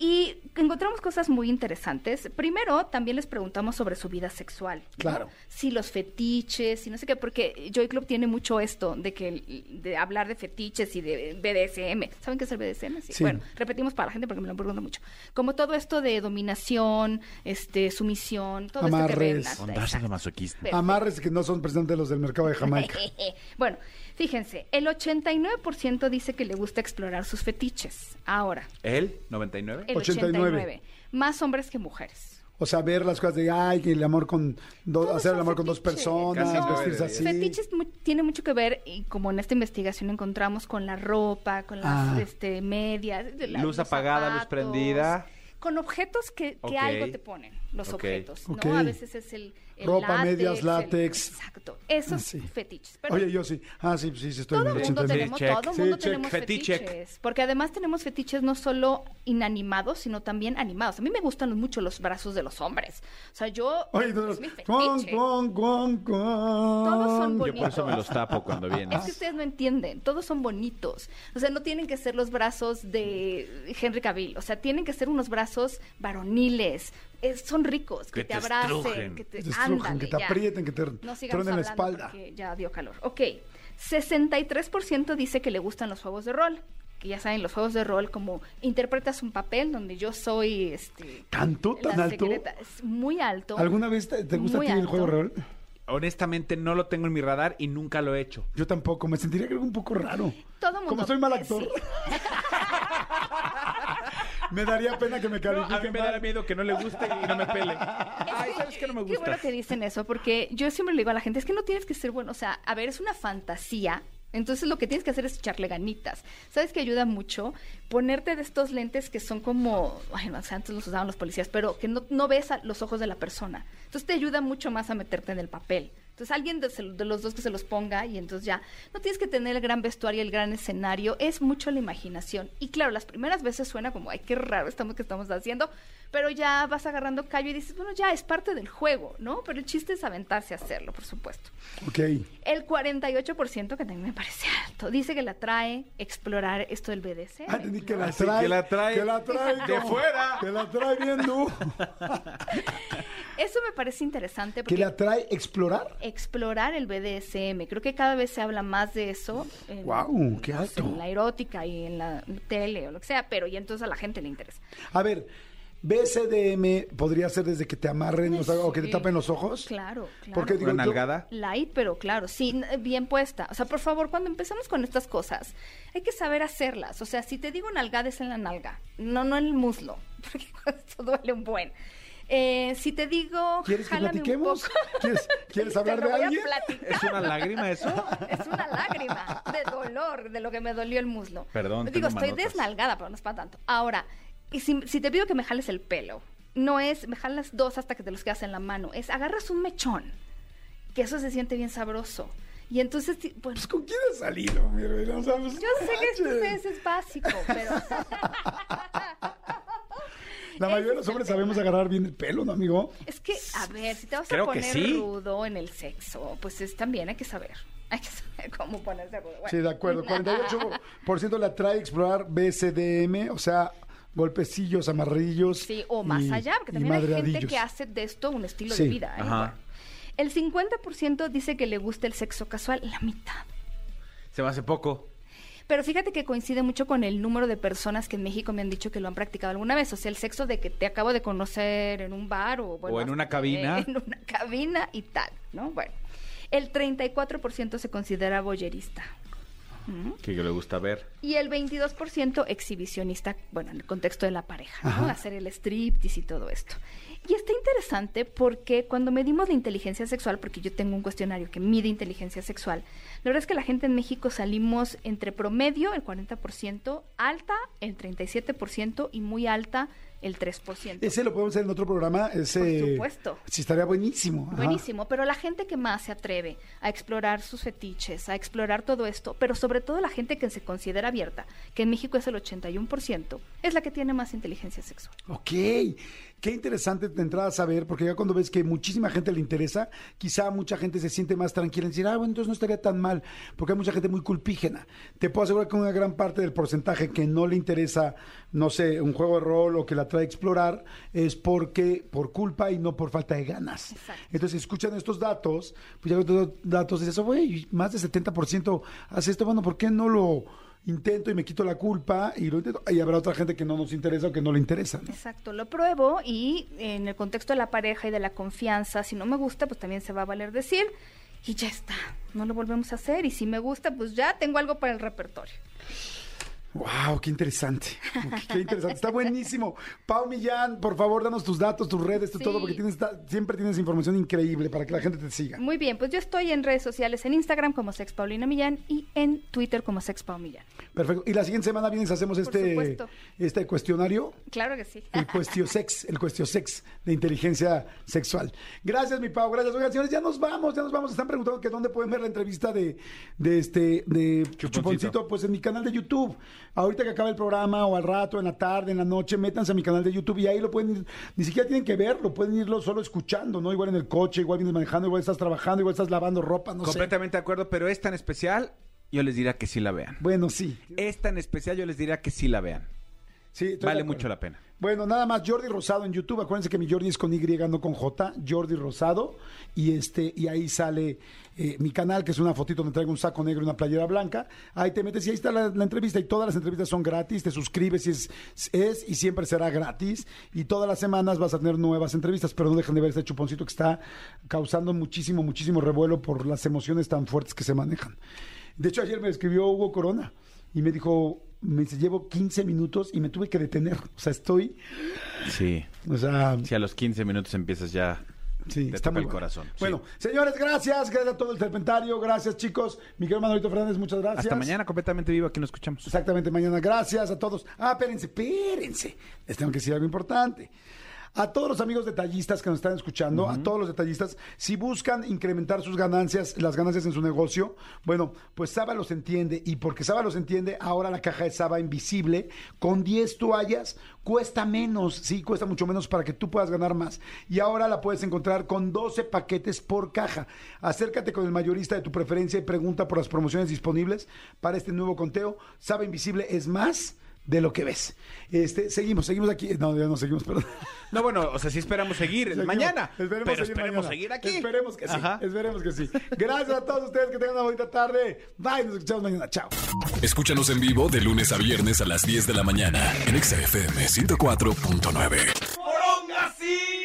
Y encontramos cosas muy interesantes. Primero, también les preguntamos sobre su vida sexual. ¿no? Claro. Si los fetiches y no sé qué, porque Joy Club tiene mucho esto de que de hablar de fetiches y de BDSM. ¿Saben qué es el BDSM? Sí. Bueno, repetimos para la gente porque me lo preguntan mucho. Como todo esto de dominación, este, sumisión, todo esto que ven. Amarres. de masoquista. Perfecto. Amarres que no son precisamente los del mercado de Jamaica. bueno, fíjense, el 89% dice que le gusta explorar sus fetiches. Ahora, ¿Él? ¿99? El 89. 89. Más hombres que mujeres. O sea, ver las cosas de, ay, que el amor con, do- hacer el amor con dos personas, vestirse así. Fetiches mu- tiene mucho que ver, y como en esta investigación encontramos, con la ropa, con las Ah. este, medias. la- Luz apagada, luz prendida. Con objetos que, que algo te ponen, los objetos, ¿no? A veces es el Ropa, látex, medias, el- látex. exacto, esos sí. fetiches. Pero Oye, yo sí. Ah, sí, sí, sí, estoy todo en el mundo 89. tenemos, check. todo el Sí, mundo check. tenemos Fetiche. fetiches. Porque además tenemos fetiches no solo inanimados, sino también animados. A mí me gustan mucho los brazos de los hombres. O sea, yo... Oye, todos, cuan, cuan, cuan. Todos son Yo bonitos. por eso me los tapo cuando viene. Es que ustedes no entienden, todos son bonitos. O sea, no tienen que ser los brazos de Henry Cavill. O sea, tienen que ser unos brazos varoniles. Es- son ricos, que, Que te te abracen, estrujen. que te, Que te estrujen, ándale, que te ya. aprieten, que te No truenen la espalda. ya dio calor. Ok, 63% dice que le gustan los juegos de rol. Que ya saben, los juegos de rol, como interpretas un papel donde yo soy este, ¿Tanto? ¿Tan la alto? secreta. Es muy alto. ¿Alguna vez te, te gusta a ti el juego de rol? Honestamente no lo tengo en mi radar y nunca lo he hecho. Yo tampoco, me sentiría creo un poco raro. Todo mundo. Como soy mal actor, sí. me daría pena que me No, califiquen a mí me da mal. miedo que no le guste y no me pele. Ay, ¿sabes qué no me Qué gusta? bueno que dicen eso, porque yo siempre le digo a la gente, es que no tienes que ser bueno, o sea, a ver, es una fantasía Entonces lo que tienes que hacer es echarle ganitas. ¿Sabes que ayuda mucho? Ponerte de estos lentes que son como, ay, no sé, antes los usaban los policías, pero que no, no ves a los ojos de la persona. Entonces te ayuda mucho más a meterte en el papel. Entonces alguien de, los dos que se los ponga y entonces ya no tienes que tener el gran vestuario, el gran escenario, es mucho la imaginación. Y claro, las primeras veces suena como, ay, qué raro estamos que estamos haciendo, pero ya vas agarrando callo y dices, bueno, ya es parte del juego, ¿no? Pero el chiste es aventarse a hacerlo, por supuesto. Ok. El 48%, que también me parece alto, dice que la trae explorar esto del BDC. Ah, entendí que la trae. que la trae que la trae de fuera. Que la trae bien. Eso me parece interesante Que porque la trae explorar. explorar el BDSM, creo que cada vez se habla más de eso. En, Guau, qué sé, alto. en la erótica y en la tele o lo que sea, pero y entonces a la gente le interesa. A ver, BSDM podría ser desde que te amarren o, sea, o que te tapen los ojos. Claro, claro. Porque digo, Una nalgada. Light, pero claro, sí, bien puesta. O sea, por favor, cuando empezamos con estas cosas, hay que saber hacerlas. O sea, si te digo nalgada es en la nalga, no, no en el muslo, porque esto duele un buen. Eh, si te digo, ¿Quieres que un platiquemos? poco. ¿Quieres, ¿quieres Te hablar de alguien? ¿Es una lágrima eso? Es una lágrima de dolor de lo que me dolió el muslo. Perdón, Digo, tengo estoy manotas. desnalgada, pero no es para tanto. Ahora, y si, si te pido que me jales el pelo, no es me jalas dos hasta que te los quedas en la mano, es agarras un mechón, que eso se siente bien sabroso. Y entonces, ti- pues, Pues con quién has salido, mi reina? O sea, pues, yo sé que esto es básico, pero... La mayoría de los hombres sabemos agarrar bien el pelo, ¿no, amigo? Es que, a ver, si te vas Creo a poner sí. rudo en el sexo, pues es, también hay que saber. Hay que saber cómo ponerse rudo. Bueno. Sí, de acuerdo. 48% le atrae explorar BSDM, o sea, golpecillos, amarrillos. Sí, o más y- allá, porque también hay gente que hace de esto un estilo Sí. de vida. ¿eh? Ajá. El 50% dice que le gusta el sexo casual, la mitad. Se me hace poco. Pero fíjate que coincide mucho con el número de personas que en México me han dicho que lo han practicado alguna vez. O sea, el sexo de que te acabo de conocer en un bar o, bueno, O en una cabina. En una cabina y tal, ¿no? Bueno. El 34% se considera boyerista. Que le gusta ver. Y el 22% exhibicionista, bueno, en el contexto de la pareja, ¿no? Hacer el striptease y todo esto. Y está interesante porque cuando medimos la inteligencia sexual, porque yo tengo un cuestionario que mide inteligencia sexual, la verdad es que la gente en México salimos entre promedio, el 40%, alta, el 37% y muy alta, el 3%. Ese lo podemos hacer en otro programa. Ese, Por supuesto. Sí, estaría buenísimo. Ajá. Buenísimo, pero la gente que más se atreve a explorar sus fetiches, a explorar todo esto, pero sobre todo la gente que se considera abierta, que en México es el 81%, es la que tiene más inteligencia sexual. Ok, qué interesante de entrada saber, porque ya cuando ves que muchísima gente le interesa, quizá mucha gente se siente más tranquila en decir, ah, bueno, entonces no estaría tan mal, porque hay mucha gente muy culpígena. Te puedo asegurar que una gran parte del porcentaje que no le interesa, no sé, un juego de rol o que la trae a explorar, es porque por culpa y no por falta de ganas. Exacto. Entonces, si escuchan estos datos, pues ya con estos datos dices, güey, más del 70% hace esto, bueno, ¿por qué no lo intento y me quito la culpa y lo intento? Y habrá otra gente que no nos interesa o que no le interesa. Exacto, lo pruebo y en el contexto de la pareja y de la confianza, si no me gusta, pues también se va a valer decir y ya está, no lo volvemos a hacer y si me gusta, pues ya tengo algo para el repertorio. Wow, qué interesante. Qué, qué interesante. Está buenísimo. Pau Millán, por favor, danos tus datos, tus redes, tu Sí. todo, porque tienes, siempre tienes información increíble para que la gente te siga. Muy bien, pues yo estoy en redes sociales, en Instagram como Sex Paulina Millán y en Twitter como Sex Pau Millán. Perfecto. Y la siguiente semana vienes, hacemos este, este cuestionario. Claro que sí. El cuestiosex, el cuestiosex de inteligencia sexual. Gracias, mi Pau, gracias. Oigan, señores, ya nos vamos, ya nos vamos. Están preguntando que dónde pueden ver la entrevista de, de este, de Chuponcito. Chuponcito. Pues en mi canal de YouTube. Ahorita que acabe el programa, o al rato, en la tarde, en la noche, métanse a mi canal de YouTube y ahí lo pueden ir, ni siquiera tienen que verlo, pueden irlo solo escuchando, ¿no? Igual en el coche, igual vienes manejando, igual estás trabajando, igual estás lavando ropa, no sé. Completamente de acuerdo, pero es tan especial, yo les diría que sí la vean. Bueno, sí. Es tan especial, yo les diría que sí la vean. sí Vale mucho la pena. Bueno, nada más Jordi Rosado en YouTube. Acuérdense que mi Jordi es con Y, no con J. Jordi Rosado. Y este, y ahí sale eh, mi canal, que es una fotito donde traigo un saco negro y una playera blanca. Ahí te metes y ahí está la, entrevista. Y todas las entrevistas son gratis. Te suscribes y es, es y siempre será gratis. Y todas las semanas vas a tener nuevas entrevistas. Pero no dejen de ver este chuponcito que está causando muchísimo, muchísimo revuelo por las emociones tan fuertes que se manejan. De hecho, ayer me escribió Hugo Corona y me dijo, me dice, llevo 15 minutos y me tuve que detener. O sea, estoy, Sí. o sea, Si a los 15 minutos empiezas ya Sí, te está toca muy el bueno. corazón. sí. Bueno, señores, gracias. Gracias a todo el serpentario. Gracias, chicos. Miguel Manolito Fernández, muchas gracias. hasta mañana completamente vivo aquí nos escuchamos. Exactamente, mañana. Gracias a todos. Ah, espérense, espérense. Les tengo que decir algo importante. A todos los amigos detallistas que nos están escuchando, a todos los detallistas, si buscan incrementar sus ganancias, las ganancias en su negocio, bueno, pues Saba los entiende. Y porque Saba los entiende, ahora la caja de Saba invisible, con 10 toallas, cuesta menos, sí, cuesta mucho menos para que tú puedas ganar más. Y ahora la puedes encontrar con 12 paquetes por caja. Acércate con el mayorista de tu preferencia y pregunta por las promociones disponibles para este nuevo conteo. Saba invisible es más de lo que ves. Este, seguimos, seguimos aquí. No, ya no seguimos, perdón. No, bueno, o sea, sí esperamos seguir Seguimos. mañana. Esperemos pero seguir esperemos mañana. seguir aquí. Esperemos que sí. Ajá. Esperemos que sí. Gracias a todos ustedes que tengan una bonita tarde. Bye, nos escuchamos mañana. Chao. Escúchanos en vivo de lunes a viernes a las 10 de la mañana en Exa FM 104.9.